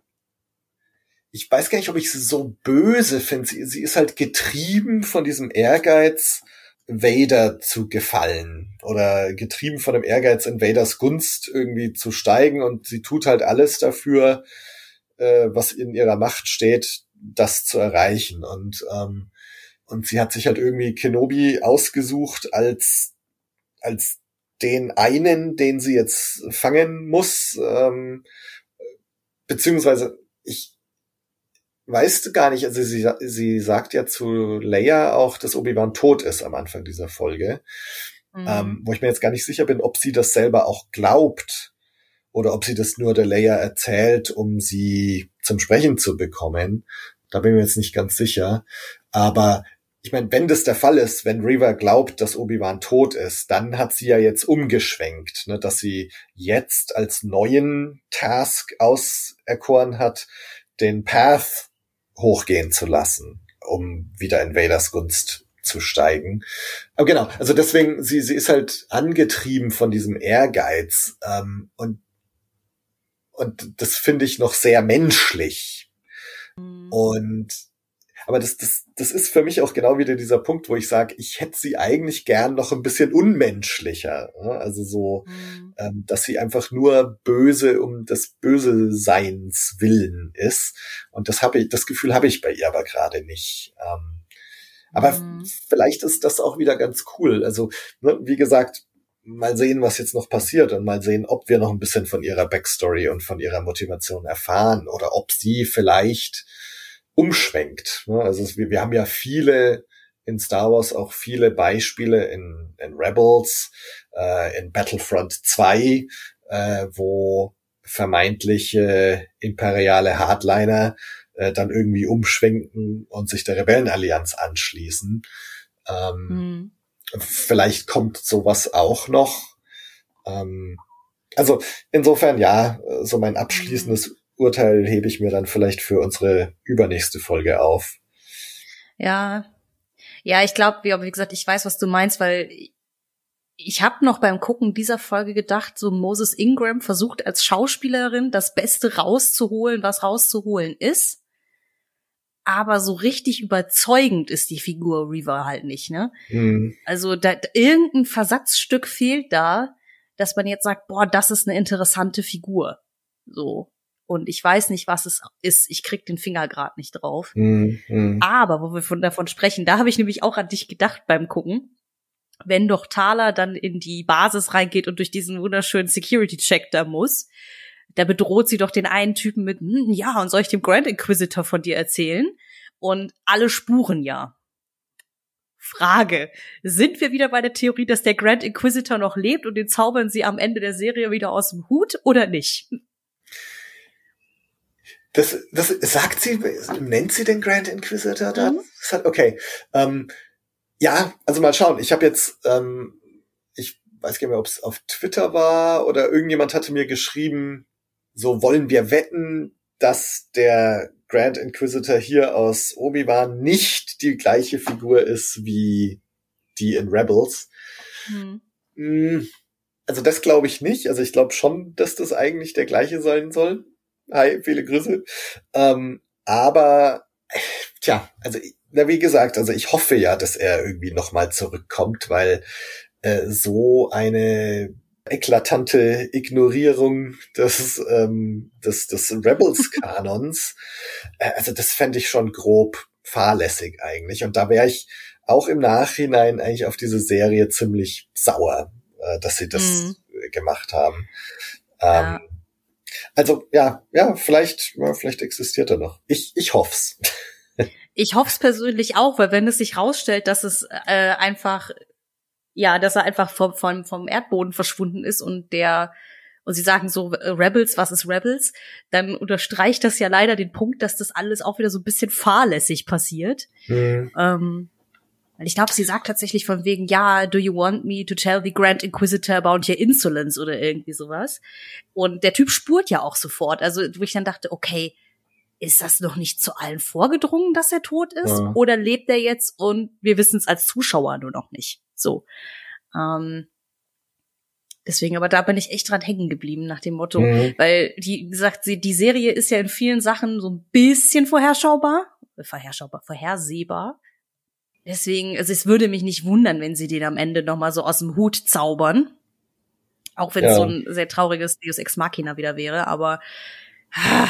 ich weiß gar nicht, ob ich sie so böse finde. Sie, sie ist halt getrieben von diesem Ehrgeiz, Vader zu gefallen oder getrieben von dem Ehrgeiz, in Vaders Gunst irgendwie zu steigen und sie tut halt alles dafür, äh, was in ihrer Macht steht, das zu erreichen und ähm, und sie hat sich halt irgendwie Kenobi ausgesucht als als den einen, den sie jetzt fangen muss, ähm, beziehungsweise ich weiß gar nicht, also sie, sie sagt ja zu Leia auch, dass Obi-Wan tot ist am Anfang dieser Folge, Mhm. ähm, wo ich mir jetzt gar nicht sicher bin, ob sie das selber auch glaubt oder ob sie das nur der Leia erzählt, um sie zum Sprechen zu bekommen. Da bin ich mir jetzt nicht ganz sicher. Aber ich meine, wenn das der Fall ist, wenn Riva glaubt, dass Obi-Wan tot ist, dann hat sie ja jetzt umgeschwenkt, ne, dass sie jetzt als neuen Task auserkoren hat, den Path hochgehen zu lassen, um wieder in Vaders Gunst zu steigen. Aber genau, also deswegen, sie, sie ist halt angetrieben von diesem Ehrgeiz ähm, und und das finde ich noch sehr menschlich. Mhm. Und aber das, das, das ist für mich auch genau wieder dieser Punkt, wo ich sage, ich hätte sie eigentlich gern noch ein bisschen unmenschlicher. Ne? Also so, mhm. ähm, dass sie einfach nur böse um des böse Seins willen ist. Und das habe ich, das Gefühl habe ich bei ihr aber gerade nicht. Ähm, aber mhm. vielleicht ist das auch wieder ganz cool. Also, ne, wie gesagt, mal sehen, was jetzt noch passiert und mal sehen, ob wir noch ein bisschen von ihrer Backstory und von ihrer Motivation erfahren oder ob sie vielleicht umschwenkt. Ne? Also wir, wir haben ja viele in Star Wars auch viele Beispiele in, in Rebels, äh, in Battlefront 2, äh, wo vermeintliche imperiale Hardliner äh, dann irgendwie umschwenken und sich der Rebellenallianz anschließen. Ähm, mhm. Vielleicht kommt sowas auch noch. Ähm, also insofern ja, so mein abschließendes mhm. Urteil hebe ich mir dann vielleicht für unsere übernächste Folge auf. Ja, ja, ich glaube, wie, wie gesagt, ich weiß, was du meinst, weil ich habe noch beim Gucken dieser Folge gedacht, so Moses Ingram versucht als Schauspielerin das Beste rauszuholen, was rauszuholen ist. Aber so richtig überzeugend ist die Figur Reaver halt nicht, ne? Mhm. Also da, irgendein Versatzstück fehlt da, dass man jetzt sagt, boah, das ist eine interessante Figur. So. Und ich weiß nicht, was es ist. Ich krieg den Finger gerade nicht drauf. Mhm. Aber wo wir von davon sprechen, da habe ich nämlich auch an dich gedacht beim Gucken. Wenn doch Thaler dann in die Basis reingeht und durch diesen wunderschönen Security-Check da muss, da bedroht sie doch den einen Typen mit, hm, ja, und soll ich dem Grand Inquisitor von dir erzählen? Und alle spuren ja. Frage. Sind wir wieder bei der Theorie, dass der Grand Inquisitor noch lebt und den zaubern sie am Ende der Serie wieder aus dem Hut oder nicht? Das, das sagt sie, nennt sie den Grand Inquisitor da? Mhm. Okay. Ähm, ja, also mal schauen. Ich habe jetzt, ähm, ich weiß gar nicht mehr, ob es auf Twitter war oder irgendjemand hatte mir geschrieben, so wollen wir wetten, dass der Grand Inquisitor hier aus Obi-Wan nicht die gleiche Figur ist wie die in Rebels. Mhm. Also das glaube ich nicht. Also ich glaube schon, dass das eigentlich der gleiche sein soll. Hi, viele Grüße. Ähm, aber tja, also na, wie gesagt, also ich hoffe ja, dass er irgendwie nochmal zurückkommt, weil äh, so eine eklatante Ignorierung des, ähm, des, des Rebels-Kanons, äh, also das fände ich schon grob fahrlässig eigentlich. Und da wäre ich auch im Nachhinein eigentlich auf diese Serie ziemlich sauer, äh, dass sie das mhm. gemacht haben. Ähm, ja. Also ja, ja, vielleicht, vielleicht existiert er noch. Ich, ich hoff's. Ich hoff's persönlich auch, weil wenn es sich rausstellt, dass es äh, einfach, ja, dass er einfach vom, vom, vom Erdboden verschwunden ist und der und sie sagen so äh, Rebels, was ist Rebels? Dann unterstreicht das ja leider den Punkt, dass das alles auch wieder so ein bisschen fahrlässig passiert. Mhm. Ähm, weil ich glaube, sie sagt tatsächlich von wegen, ja, do you want me to tell the Grand Inquisitor about your insolence oder irgendwie sowas. Und der Typ spurt ja auch sofort. Also, wo ich dann dachte, okay, ist das noch nicht zu allen vorgedrungen, dass er tot ist? Ja. Oder lebt er jetzt und wir wissen es als Zuschauer nur noch nicht? So. Ähm, deswegen, aber da bin ich echt dran hängen geblieben nach dem Motto, mhm. weil die wie gesagt, sie, die Serie ist ja in vielen Sachen so ein bisschen vorherschaubar, äh, vorherschaubar, vorhersehbar. Deswegen, also es würde mich nicht wundern, wenn sie den am Ende noch mal so aus dem Hut zaubern. Auch wenn es ja. so ein sehr trauriges Deus Ex Machina wieder wäre, aber ah,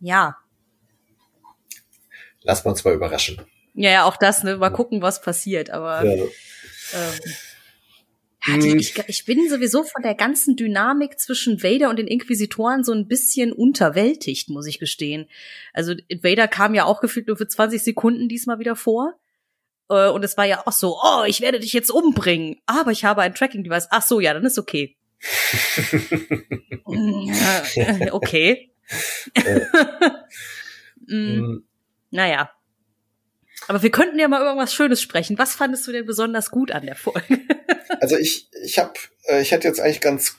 ja. Lass uns mal überraschen. Ja, ja, auch das, ne? Mal gucken, was passiert, aber ja. ähm, hm. ich, ich bin sowieso von der ganzen Dynamik zwischen Vader und den Inquisitoren so ein bisschen unterwältigt, muss ich gestehen. Also Vader kam ja auch gefühlt nur für 20 Sekunden diesmal wieder vor. Äh, und es war ja auch so, oh, ich werde dich jetzt umbringen, aber ich habe ein Tracking-Device. Ach so, ja, dann ist okay. Äh, okay. mm, Mm, naja. Aber wir könnten ja mal über irgendwas Schönes sprechen. Was fandest du denn besonders gut an der Folge? Also ich, ich habe, äh, ich hätte jetzt eigentlich ganz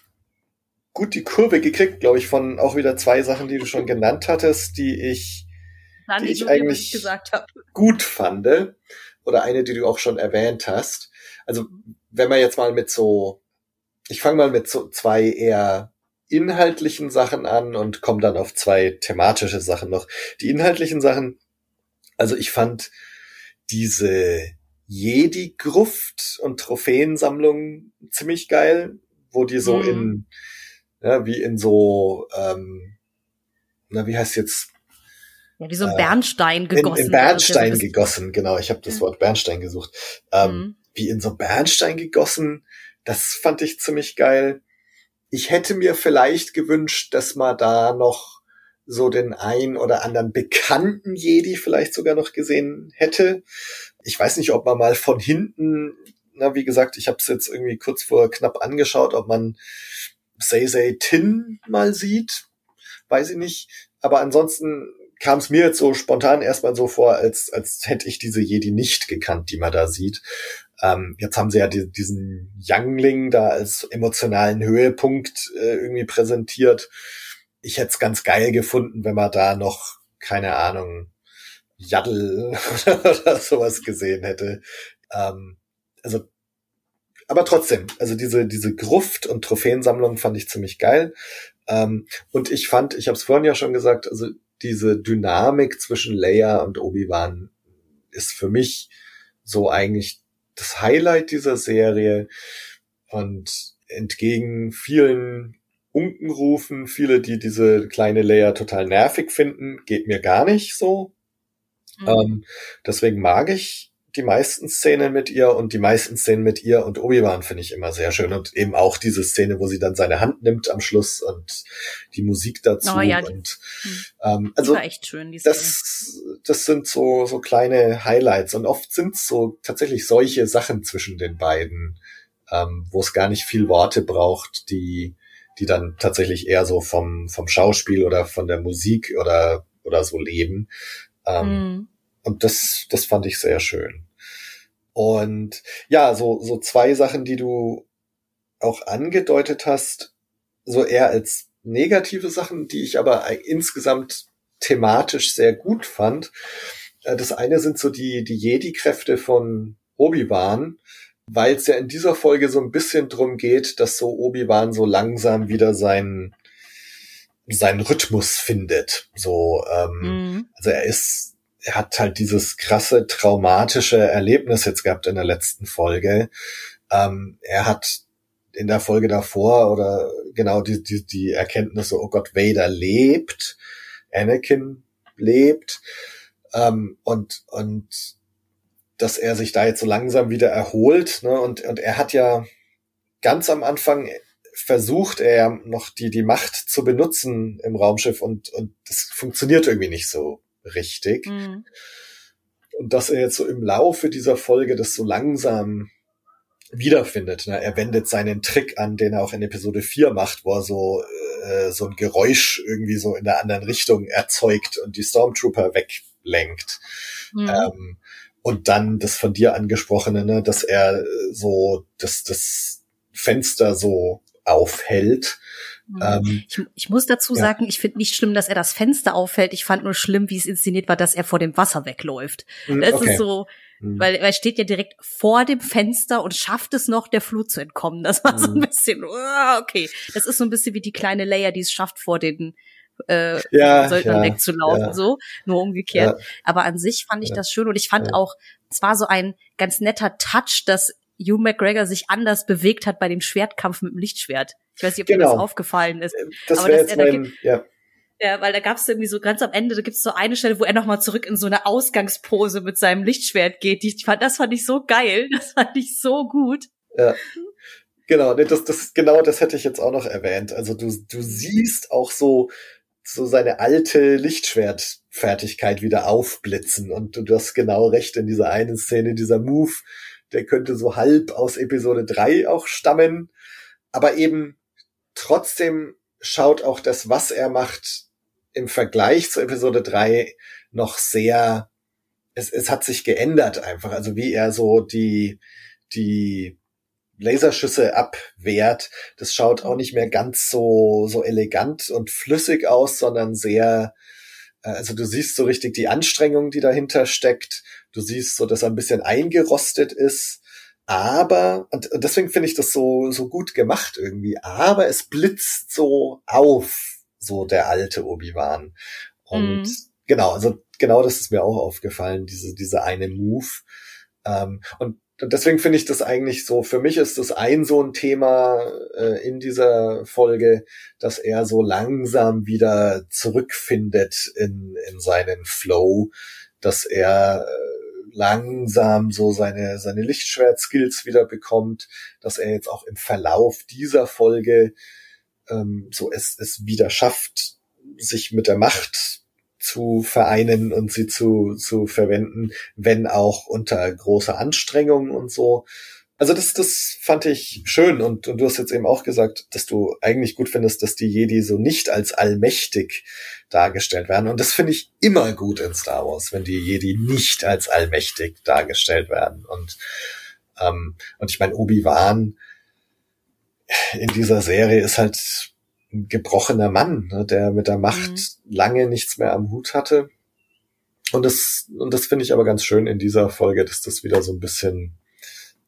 gut die Kurve gekriegt, glaube ich, von auch wieder zwei Sachen, die du schon genannt hattest, die ich Dann Die ich was eigentlich- gesagt habe. gut fand. Oder eine, die du auch schon erwähnt hast. Also wenn man jetzt mal mit so, ich fange mal mit so zwei eher inhaltlichen Sachen an und komme dann auf zwei thematische Sachen noch. Die inhaltlichen Sachen, also ich fand diese Jedi-Gruft und Trophäensammlung ziemlich geil, wo die so Mhm. in, ja, wie in so, ähm, na, wie heißt jetzt, Ja, wie so ein Äh, Bernstein in, gegossen. in ein Bernstein bisschen- gegossen, genau, ich habe das. Wort Bernstein gesucht. Ähm, Mhm. Wie in so Bernstein gegossen, das fand ich ziemlich geil. Ich hätte mir vielleicht gewünscht, dass man da noch so den ein oder anderen bekannten Jedi vielleicht sogar noch gesehen hätte. Ich weiß nicht, ob man mal von hinten, na wie gesagt, ich habe es jetzt irgendwie kurz vor knapp angeschaut, ob man Say Say Tin mal sieht, weiß ich nicht. Aber ansonsten kam es mir jetzt so spontan erstmal so vor, als, als hätte ich diese Jedi nicht gekannt, die man da sieht. Ähm, jetzt haben sie ja die, diesen Youngling da als emotionalen Höhepunkt äh, irgendwie präsentiert. Ich hätte es ganz geil gefunden, wenn man da noch, keine Ahnung, Yaddle oder sowas gesehen hätte. Ähm, also, aber trotzdem, also diese, diese Gruft und Trophäensammlung fand ich ziemlich geil. Ähm, und ich fand, ich habe es vorhin ja schon gesagt, also diese Dynamik zwischen Leia und Obi-Wan ist für mich so eigentlich das Highlight dieser Serie. Und entgegen vielen Unkenrufen, viele, die diese kleine Leia total nervig finden, geht mir gar nicht so. Mhm. Ähm, deswegen mag ich die meisten Szenen mit ihr und die meisten Szenen mit ihr und Obi-Wan finde ich immer sehr schön und eben auch diese Szene, wo sie dann seine Hand nimmt am Schluss und die Musik dazu Oh ja, und Hm. ähm, also echt schön, die das, das sind so, so kleine Highlights und oft sind so tatsächlich solche Sachen zwischen den beiden, ähm, wo es gar nicht viel Worte braucht, die, die dann tatsächlich eher so vom, vom Schauspiel oder von der Musik oder, oder so leben. Ähm, Mhm. Und das, das fand ich sehr schön. Und ja, so, so zwei Sachen, die du auch angedeutet hast, so eher als negative Sachen, die ich aber insgesamt thematisch sehr gut fand. Äh, Das eine sind so die, die Jedi-Kräfte von Obi-Wan, weil es ja in dieser Folge so ein bisschen drum geht, dass so Obi-Wan so langsam wieder seinen, seinen Rhythmus findet. So, ähm, Mhm. also er ist, er hat halt dieses krasse traumatische Erlebnis jetzt gehabt in der letzten Folge. Ähm, er hat in der Folge davor oder genau die, die, die Erkenntnis so, oh Gott, Vader lebt, Anakin lebt, ähm, und, und dass er sich da jetzt so langsam wieder erholt, ne, und, und er hat ja ganz am Anfang versucht er noch die, die Macht zu benutzen im Raumschiff und, und das funktioniert irgendwie nicht so richtig. Mhm. Und dass er jetzt so im Laufe dieser Folge das so langsam wiederfindet. Ne? Er wendet seinen Trick an, den er auch in Episode 4 macht, wo er so, äh, so ein Geräusch irgendwie so in der anderen Richtung erzeugt und die Stormtrooper weglenkt. Mhm. Ähm, und dann das von dir angesprochene, ne, dass er so das, das Fenster so aufhält. Mhm. Ähm, Ich, ich muss dazu ja. sagen, ich finde nicht schlimm, dass er das Fenster auffällt. Ich fand nur schlimm, wie es inszeniert war, dass er vor dem Wasser wegläuft. Das okay. ist so, Hm. weil er steht ja direkt vor dem Fenster und schafft es noch, der Flut zu entkommen. Das war so ein Mhm. bisschen, uh, okay. Das ist so ein bisschen wie die kleine Leia, die es schafft, vor den äh, Ja, Söldnern ja, wegzulaufen, ja. so, nur umgekehrt. Ja. Aber an sich fand ich das schön und ich fand auch, es war so ein ganz netter Touch, dass Hugh McGregor sich anders bewegt hat bei dem Schwertkampf mit dem Lichtschwert. Ich weiß nicht, ob dir Genau. das aufgefallen ist. Das aber dass er da mein, ja. Ja, weil da gab's irgendwie so ganz am Ende, da gibt's so eine Stelle, wo er nochmal zurück in so eine Ausgangspose mit seinem Lichtschwert geht. Die, das fand ich so geil. Das fand ich so gut. Genau, ne, das, das, genau das hätte ich jetzt auch noch erwähnt. Also du, du siehst auch so, so seine alte Lichtschwertfertigkeit wieder aufblitzen und du, du hast genau recht in dieser einen Szene, dieser Move, der könnte so halb aus Episode 3 auch stammen, aber eben trotzdem schaut auch das, was er macht, im Vergleich zu Episode 3 noch sehr, es, es hat sich geändert einfach. Also wie er so die, die Laserschüsse abwehrt, das schaut auch nicht mehr ganz so, so elegant und flüssig aus, sondern sehr, äh, also du siehst so richtig die Anstrengung, die dahinter steckt. Du siehst so, dass er ein bisschen eingerostet ist. Aber, und deswegen finde ich das so, so gut gemacht irgendwie, aber es blitzt so auf, so der alte Obi-Wan. Und mhm. genau, also genau das ist mir auch aufgefallen, diese, diese eine Move. Ähm, und und deswegen finde ich das eigentlich so, für mich ist das ein so ein Thema äh, in dieser Folge, dass er so langsam wieder zurückfindet in, in seinen Flow, dass er äh, langsam so seine, seine Lichtschwert-Skills wieder bekommt, dass er jetzt auch im Verlauf dieser Folge ähm, so es, es wieder schafft, sich mit der Macht zu vereinen und sie zu, zu verwenden, wenn auch unter großer Anstrengung und so. Also das, das fand ich schön und, und du hast jetzt eben auch gesagt, dass du eigentlich gut findest, dass die Jedi so nicht als allmächtig dargestellt werden. Und das finde ich immer gut in Star Wars, wenn die Jedi nicht als allmächtig dargestellt werden. Und, ähm, und ich meine, Obi-Wan in dieser Serie ist halt ein gebrochener Mann, ne, der mit der Macht mhm. lange nichts mehr am Hut hatte. Und das, und das finde ich aber ganz schön in dieser Folge, dass das wieder so ein bisschen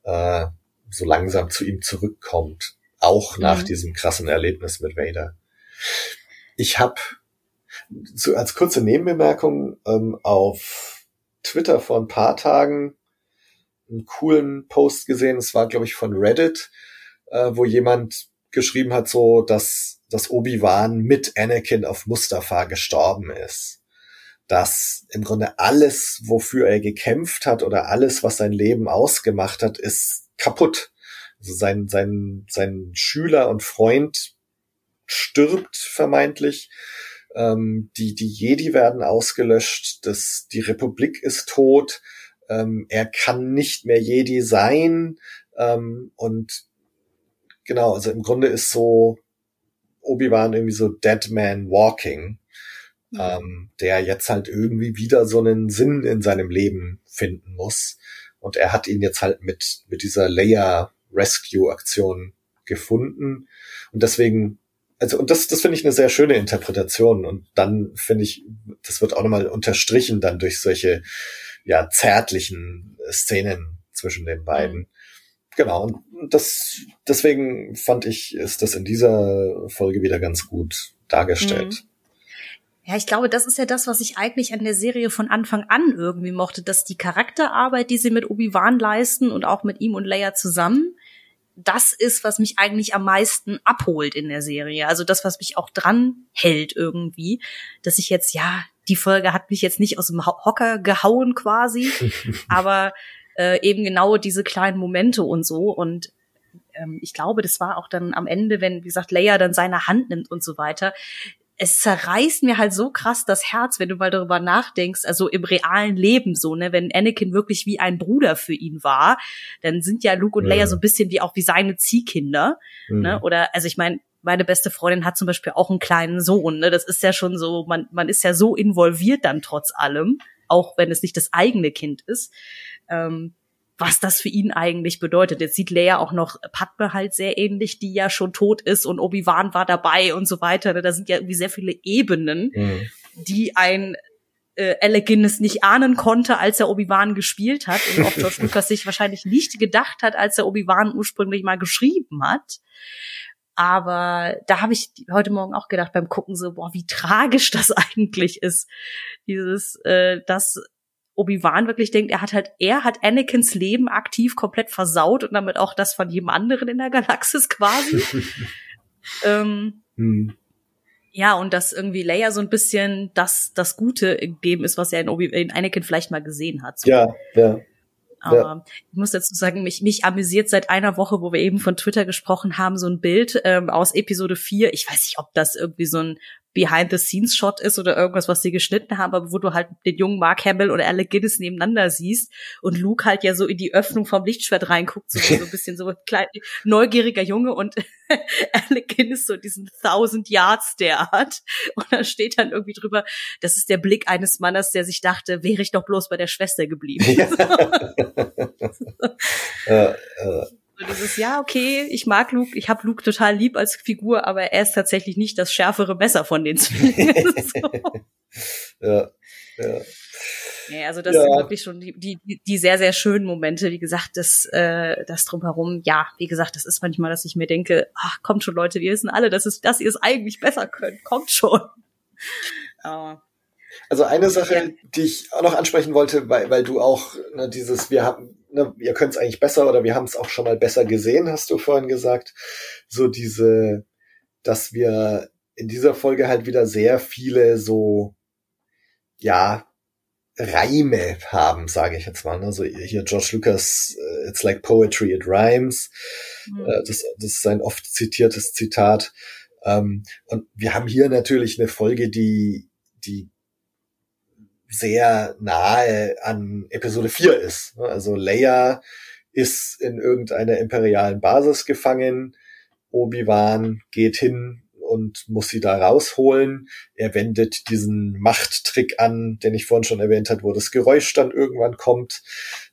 äh, so langsam zu ihm zurückkommt. Auch nach mhm. diesem krassen Erlebnis mit Vader. Ich habe so als kurze Nebenbemerkung ähm, auf Twitter vor ein paar Tagen einen coolen Post gesehen. Es war, glaube ich, von Reddit, äh, wo jemand geschrieben hat, so dass dass Obi-Wan mit Anakin auf Mustafa gestorben ist. Dass im Grunde alles, wofür er gekämpft hat oder alles, was sein Leben ausgemacht hat, ist kaputt. Also sein, sein, sein Schüler und Freund stirbt vermeintlich. Ähm, die, die Jedi werden ausgelöscht. Das, die Republik ist tot. Ähm, er kann nicht mehr Jedi sein. Ähm, und genau, also im Grunde ist so, Obi-Wan irgendwie so Dead Man Walking, mhm. ähm, der jetzt halt irgendwie wieder so einen Sinn in seinem Leben finden muss. Und er hat ihn jetzt halt mit, mit dieser Leia Rescue Aktion gefunden. Und deswegen, also, und das, das finde ich eine sehr schöne Interpretation. Und dann finde ich, das wird auch nochmal unterstrichen dann durch solche, ja, zärtlichen Szenen zwischen den beiden. Mhm. Genau, und das, deswegen fand ich, ist das in dieser Folge wieder ganz gut dargestellt. Mhm. Ja, ich glaube, das ist ja das, was ich eigentlich an der Serie von Anfang an irgendwie mochte, dass die Charakterarbeit, die sie mit Obi-Wan leisten und auch mit ihm und Leia zusammen, das ist, was mich eigentlich am meisten abholt in der Serie. Also das, was mich auch dran hält irgendwie, dass ich jetzt, ja, die Folge hat mich jetzt nicht aus dem Hocker gehauen quasi, aber äh, eben genau diese kleinen Momente und so. Und ähm, ich glaube, das war auch dann am Ende, wenn, wie gesagt, Leia dann seine Hand nimmt und so weiter. Es zerreißt mir halt so krass das Herz, wenn du mal darüber nachdenkst, also im realen Leben so, ne, wenn Anakin wirklich wie ein Bruder für ihn war, dann sind ja Luke und Leia so ein bisschen wie auch wie seine Ziehkinder, ne? mhm. ne, oder, also ich meine, meine beste Freundin hat zum Beispiel auch einen kleinen Sohn, ne, das ist ja schon so, man, man ist ja so involviert dann trotz allem, auch wenn es nicht das eigene Kind ist ähm, was das für ihn eigentlich bedeutet. Jetzt sieht Leia auch noch Padme halt sehr ähnlich, die ja schon tot ist und Obi-Wan war dabei und so weiter. Da sind ja irgendwie sehr viele Ebenen, mhm. die ein äh, Alec Guinness nicht ahnen konnte, als er Obi-Wan gespielt hat und ob George Lucas sich wahrscheinlich nicht gedacht hat, als er Obi-Wan ursprünglich mal geschrieben hat. Aber da habe ich heute Morgen auch gedacht beim Gucken so, boah, wie tragisch das eigentlich ist. Dieses, äh, dass Obi-Wan wirklich denkt, er hat halt, er hat Anakins Leben aktiv komplett versaut und damit auch das von jedem anderen in der Galaxis quasi. ähm, hm. Ja, und dass irgendwie Leia so ein bisschen das, das Gute in dem ist, was er in, Obi in Anakin vielleicht mal gesehen hat. So. Ja, ja. Aber ja. ich muss dazu sagen, mich, mich amüsiert seit einer Woche, wo wir eben von Twitter gesprochen haben, so ein Bild ähm, aus Episode 4. Ich weiß nicht, ob das irgendwie so ein Behind-the-Scenes-Shot ist oder irgendwas, was sie geschnitten haben, aber wo du halt den jungen Mark Hamill oder Alec Guinness nebeneinander siehst und Luke halt ja so in die Öffnung vom Lichtschwert reinguckt, so, so ein bisschen so klein, neugieriger Junge und Alec Guinness so diesen Thousand Yards der hat und da steht dann irgendwie drüber, das ist der Blick eines Mannes, der sich dachte, wäre ich doch bloß bei der Schwester geblieben. Ja. äh, so dieses, ja, okay, ich mag Luke, ich habe Luke total lieb als Figur, aber er ist tatsächlich nicht das schärfere Messer von den Zwillingen. ja, ja. Ja, also das ja. sind wirklich schon die, die, die sehr, sehr schönen Momente. Wie gesagt, das, äh, das drumherum, ja, wie gesagt, das ist manchmal, dass ich mir denke, ach, kommt schon, Leute, wir wissen alle, dass, es, dass ihr es eigentlich besser könnt. Kommt schon. Aber also eine Sache, ja. die ich auch noch ansprechen wollte, weil, weil du auch ne, dieses, wir haben, ne, ihr könnt es eigentlich besser oder wir haben es auch schon mal besser gesehen, hast du vorhin gesagt. So diese, dass wir in dieser Folge halt wieder sehr viele so, ja, Reime haben, sage ich jetzt mal. Also hier George Lucas, uh, it's like poetry, it rhymes. Mhm. Uh, das, das ist ein oft zitiertes Zitat. Ähm, und wir haben hier natürlich eine Folge, die, die sehr nahe an Episode 4 ist. Also Leia ist in irgendeiner imperialen Basis gefangen. Obi-Wan geht hin und muss sie da rausholen. Er wendet diesen Machttrick an, den ich vorhin schon erwähnt habe, wo das Geräusch dann irgendwann kommt.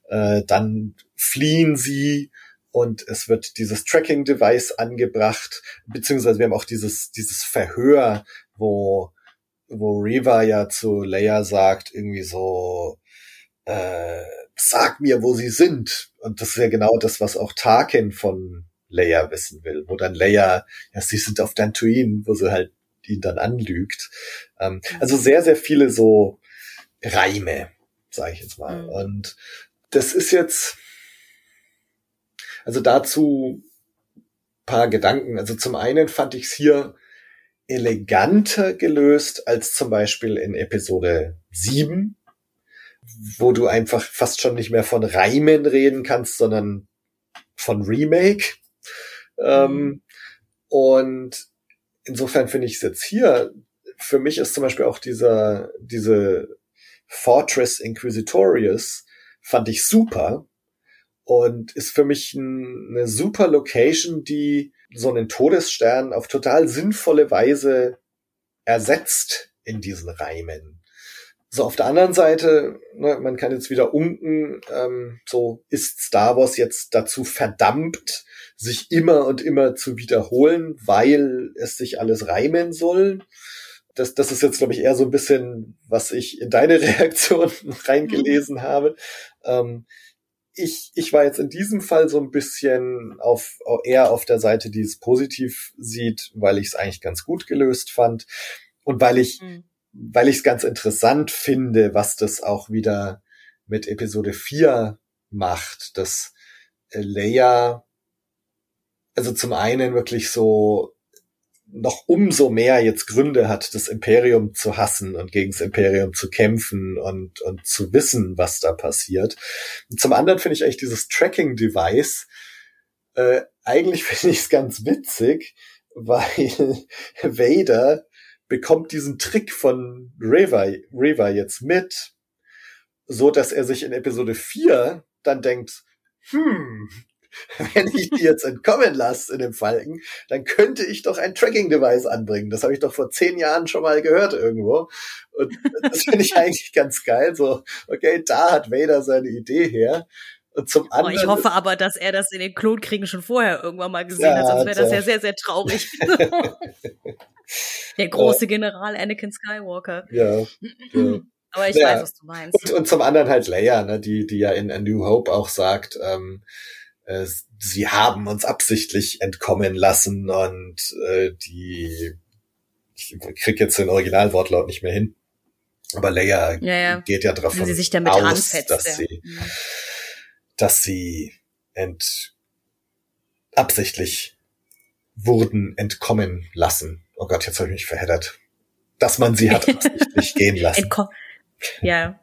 Äh, dann fliehen sie und es wird dieses Tracking-Device angebracht, beziehungsweise wir haben auch dieses, dieses Verhör, wo wo Reva ja zu Leia sagt, irgendwie so, äh, sag mir, wo sie sind. Und das ist ja genau das, was auch Tarkin von Leia wissen will, wo dann Leia, ja, sie sind auf Dantooine, wo sie halt ihn dann anlügt. Ähm, also sehr, sehr viele so Reime, sage ich jetzt mal. Mhm. Und das ist jetzt, also dazu paar Gedanken. Also zum einen fand ich es hier eleganter gelöst als zum Beispiel in Episode 7, wo du einfach fast schon nicht mehr von Reimen reden kannst, sondern von Remake. Ähm, mhm. und insofern finde ich es jetzt hier, für mich ist zum Beispiel auch dieser, diese Fortress Inquisitorius fand ich super und ist für mich ein, eine super Location, die so einen Todesstern auf total sinnvolle Weise ersetzt in diesen Reimen. So, auf der anderen Seite, ne, man kann jetzt wieder unken, ähm, so ist Star Wars jetzt dazu verdammt, sich immer und immer zu wiederholen, weil es sich alles reimen soll. Das, das ist jetzt, glaube ich, eher so ein bisschen, was ich in deine Reaktion reingelesen mhm. habe. Ähm, ich, ich war jetzt in diesem Fall so ein bisschen auf, eher auf der Seite, die es positiv sieht, weil ich es eigentlich ganz gut gelöst fand und weil ich, mhm. weil ich es ganz interessant finde, was das auch wieder mit Episode 4 macht, dass Leia, also zum einen wirklich so noch umso mehr jetzt Gründe hat, das Imperium zu hassen und gegen das Imperium zu kämpfen und, und zu wissen, was da passiert. Und zum anderen finde ich eigentlich dieses Tracking-Device, äh, eigentlich finde ich es ganz witzig, weil Vader bekommt diesen Trick von Reva, Reva jetzt mit, so dass er sich in Episode 4 dann denkt, hm, wenn ich die jetzt entkommen lasse in dem Falken, dann könnte ich doch ein Tracking-Device anbringen. Das habe ich doch vor zehn Jahren schon mal gehört irgendwo. Und das finde ich eigentlich ganz geil. So, okay, da hat Vader seine Idee her. Und zum anderen. Oh, ich hoffe aber, dass er das in den Klonkriegen schon vorher irgendwann mal gesehen ja, hat, sonst wäre das ja sehr, sehr traurig. Der große General Anakin Skywalker. Ja. ja. Aber ich ja. weiß, was du meinst. Und, und zum anderen halt Leia, ne, die, die ja in A New Hope auch sagt, ähm, äh, sie haben uns absichtlich entkommen lassen und äh, die ich krieg jetzt den Originalwortlaut nicht mehr hin. Aber Leia ja, ja. geht ja davon sie sich damit aus, dass sie, mhm. dass sie ent, absichtlich wurden entkommen lassen. Oh Gott, jetzt habe ich mich verheddert. Dass man sie hat absichtlich gehen lassen. Entko ja.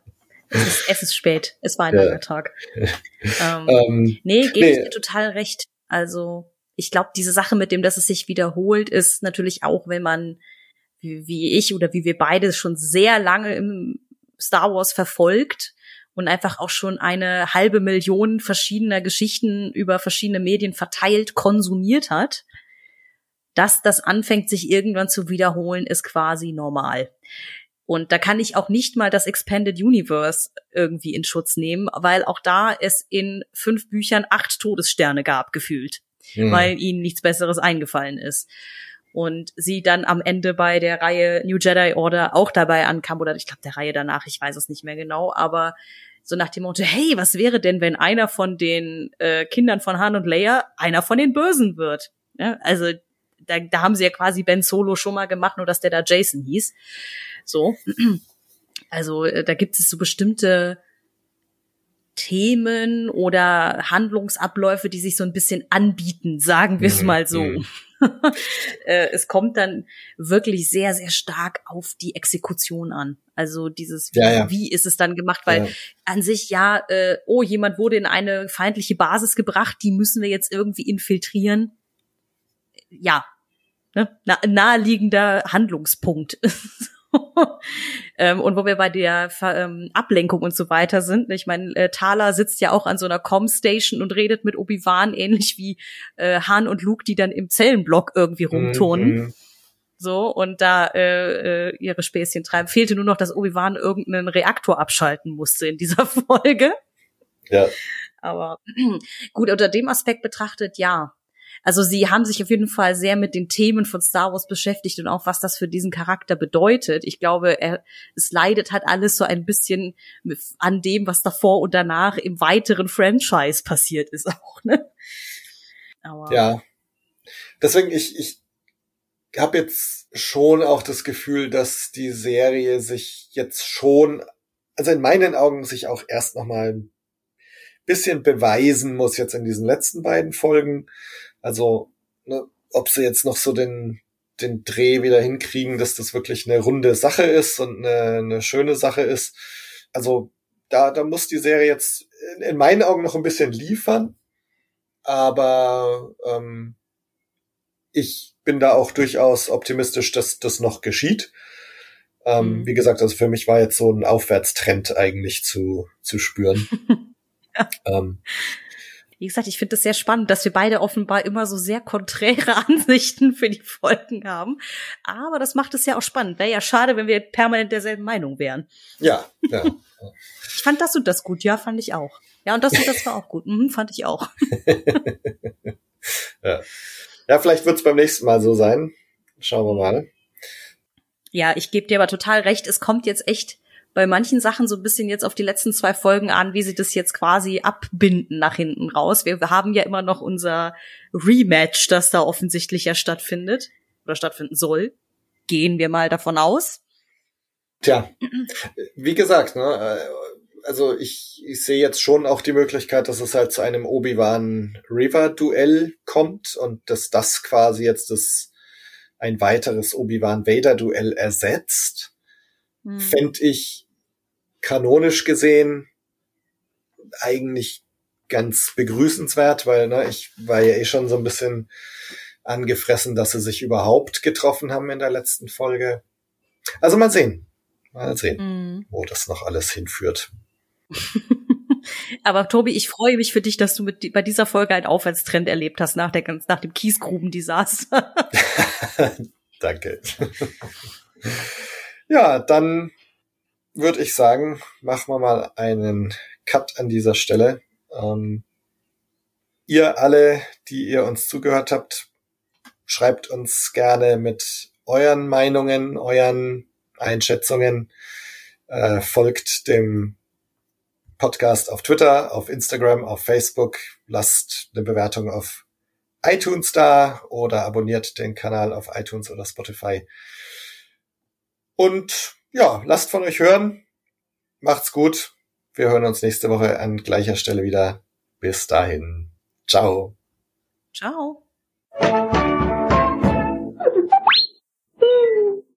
Es ist, es ist spät. Es war ein langer Tag. ähm, ähm, nee, gebe nee. ich dir total recht. Also, ich glaube, diese Sache mit dem, dass es sich wiederholt, ist natürlich auch, wenn man wie, wie ich oder wie wir beide schon sehr lange im Star Wars verfolgt und einfach auch schon eine halbe Million verschiedener Geschichten über verschiedene Medien verteilt konsumiert hat, dass das anfängt, sich irgendwann zu wiederholen, ist quasi normal. Und da kann ich auch nicht mal das Expanded Universe irgendwie in Schutz nehmen, weil auch da es in fünf Büchern acht Todessterne gab, gefühlt, mhm. weil ihnen nichts Besseres eingefallen ist. Und sie dann am Ende bei der Reihe New Jedi Order auch dabei ankam, oder ich glaube der Reihe danach, ich weiß es nicht mehr genau, aber so nach dem Motto, hey, was wäre denn, wenn einer von den äh, Kindern von Han und Leia einer von den Bösen wird? Ja, also da, da haben sie ja quasi Ben Solo schon mal gemacht, nur dass der da Jason hieß. So. Also äh, da gibt es so bestimmte Themen oder Handlungsabläufe, die sich so ein bisschen anbieten, sagen wir es mhm. mal so. Mhm. Äh, es kommt dann wirklich sehr, sehr stark auf die Exekution an. Also dieses, wie, ja, ja. wie ist es dann gemacht? Weil ja. an sich ja, äh, oh, jemand wurde in eine feindliche Basis gebracht, die müssen wir jetzt irgendwie infiltrieren. Ja, ne? Na, naheliegender Handlungspunkt. ähm, und wo wir bei der ähm, Ablenkung und so weiter sind. Ich meine, äh, Thaler sitzt ja auch an so einer Com-Station und redet mit Obi-Wan, ähnlich wie äh, Han und Luke, die dann im Zellenblock irgendwie rumturnen. Mhm. So, und da äh, äh, ihre Späßchen treiben. Fehlte nur noch, dass Obi-Wan irgendeinen Reaktor abschalten musste in dieser Folge. Ja. Aber gut, unter dem Aspekt betrachtet, ja. Also sie haben sich auf jeden Fall sehr mit den Themen von Star Wars beschäftigt und auch was das für diesen Charakter bedeutet. Ich glaube, er, es leidet halt alles so ein bisschen an dem, was davor und danach im weiteren Franchise passiert ist auch, ne? Aber ja. Deswegen, ich, ich habe jetzt schon auch das Gefühl, dass die Serie sich jetzt schon, also in meinen Augen sich auch erst noch mal ein bisschen beweisen muss jetzt in diesen letzten beiden Folgen. Also, ne, ob sie jetzt noch so den, den Dreh wieder hinkriegen, dass das wirklich eine runde Sache ist und eine, eine schöne Sache ist. Also, da, da muss die Serie jetzt in, in meinen Augen noch ein bisschen liefern. Aber ähm, ich bin da auch durchaus optimistisch, dass das noch geschieht. Ähm, mhm. Wie gesagt, also für mich war jetzt so ein Aufwärtstrend eigentlich zu, zu spüren. ja. ähm, wie gesagt, ich finde es sehr spannend, dass wir beide offenbar immer so sehr konträre Ansichten für die Folgen haben. Aber das macht es ja auch spannend. Wäre ja schade, wenn wir permanent derselben Meinung wären. Ja, ja. ich fand das und das gut, ja, fand ich auch. Ja, und das und das war auch gut. Mhm, fand ich auch. ja. ja, vielleicht wird es beim nächsten Mal so sein. Schauen wir mal. Ja, ich gebe dir aber total recht. Es kommt jetzt echt bei manchen Sachen so ein bisschen jetzt auf die letzten zwei Folgen an, wie sie das jetzt quasi abbinden nach hinten raus. Wir haben ja immer noch unser Rematch, das da offensichtlich ja stattfindet oder stattfinden soll. Gehen wir mal davon aus. Tja, wie gesagt, ne, äh, also ich, ich sehe jetzt schon auch die Möglichkeit, dass es halt zu einem Obi-Wan River Duell kommt und dass das quasi jetzt das ein weiteres Obi-Wan Vader Duell ersetzt. Hm. Fände ich kanonisch gesehen eigentlich ganz begrüßenswert, weil ne, ich war ja eh schon so ein bisschen angefressen, dass sie sich überhaupt getroffen haben in der letzten Folge. Also mal sehen. Mal sehen, mm. wo das noch alles hinführt. Aber Tobi, ich freue mich für dich, dass du mit bei dieser Folge einen Aufwärtstrend erlebt hast nach der nach dem Kiesgruben-Desaster. Danke. ja, dann würde ich sagen, machen wir mal einen Cut an dieser Stelle. Ähm, ihr alle, die ihr uns zugehört habt, schreibt uns gerne mit euren Meinungen, euren Einschätzungen, äh, folgt dem Podcast auf Twitter, auf Instagram, auf Facebook, lasst eine Bewertung auf iTunes da oder abonniert den Kanal auf iTunes oder Spotify. Und ja, lasst von euch hören. Macht's gut. Wir hören uns nächste Woche an gleicher Stelle wieder. Bis dahin. Ciao. Ciao.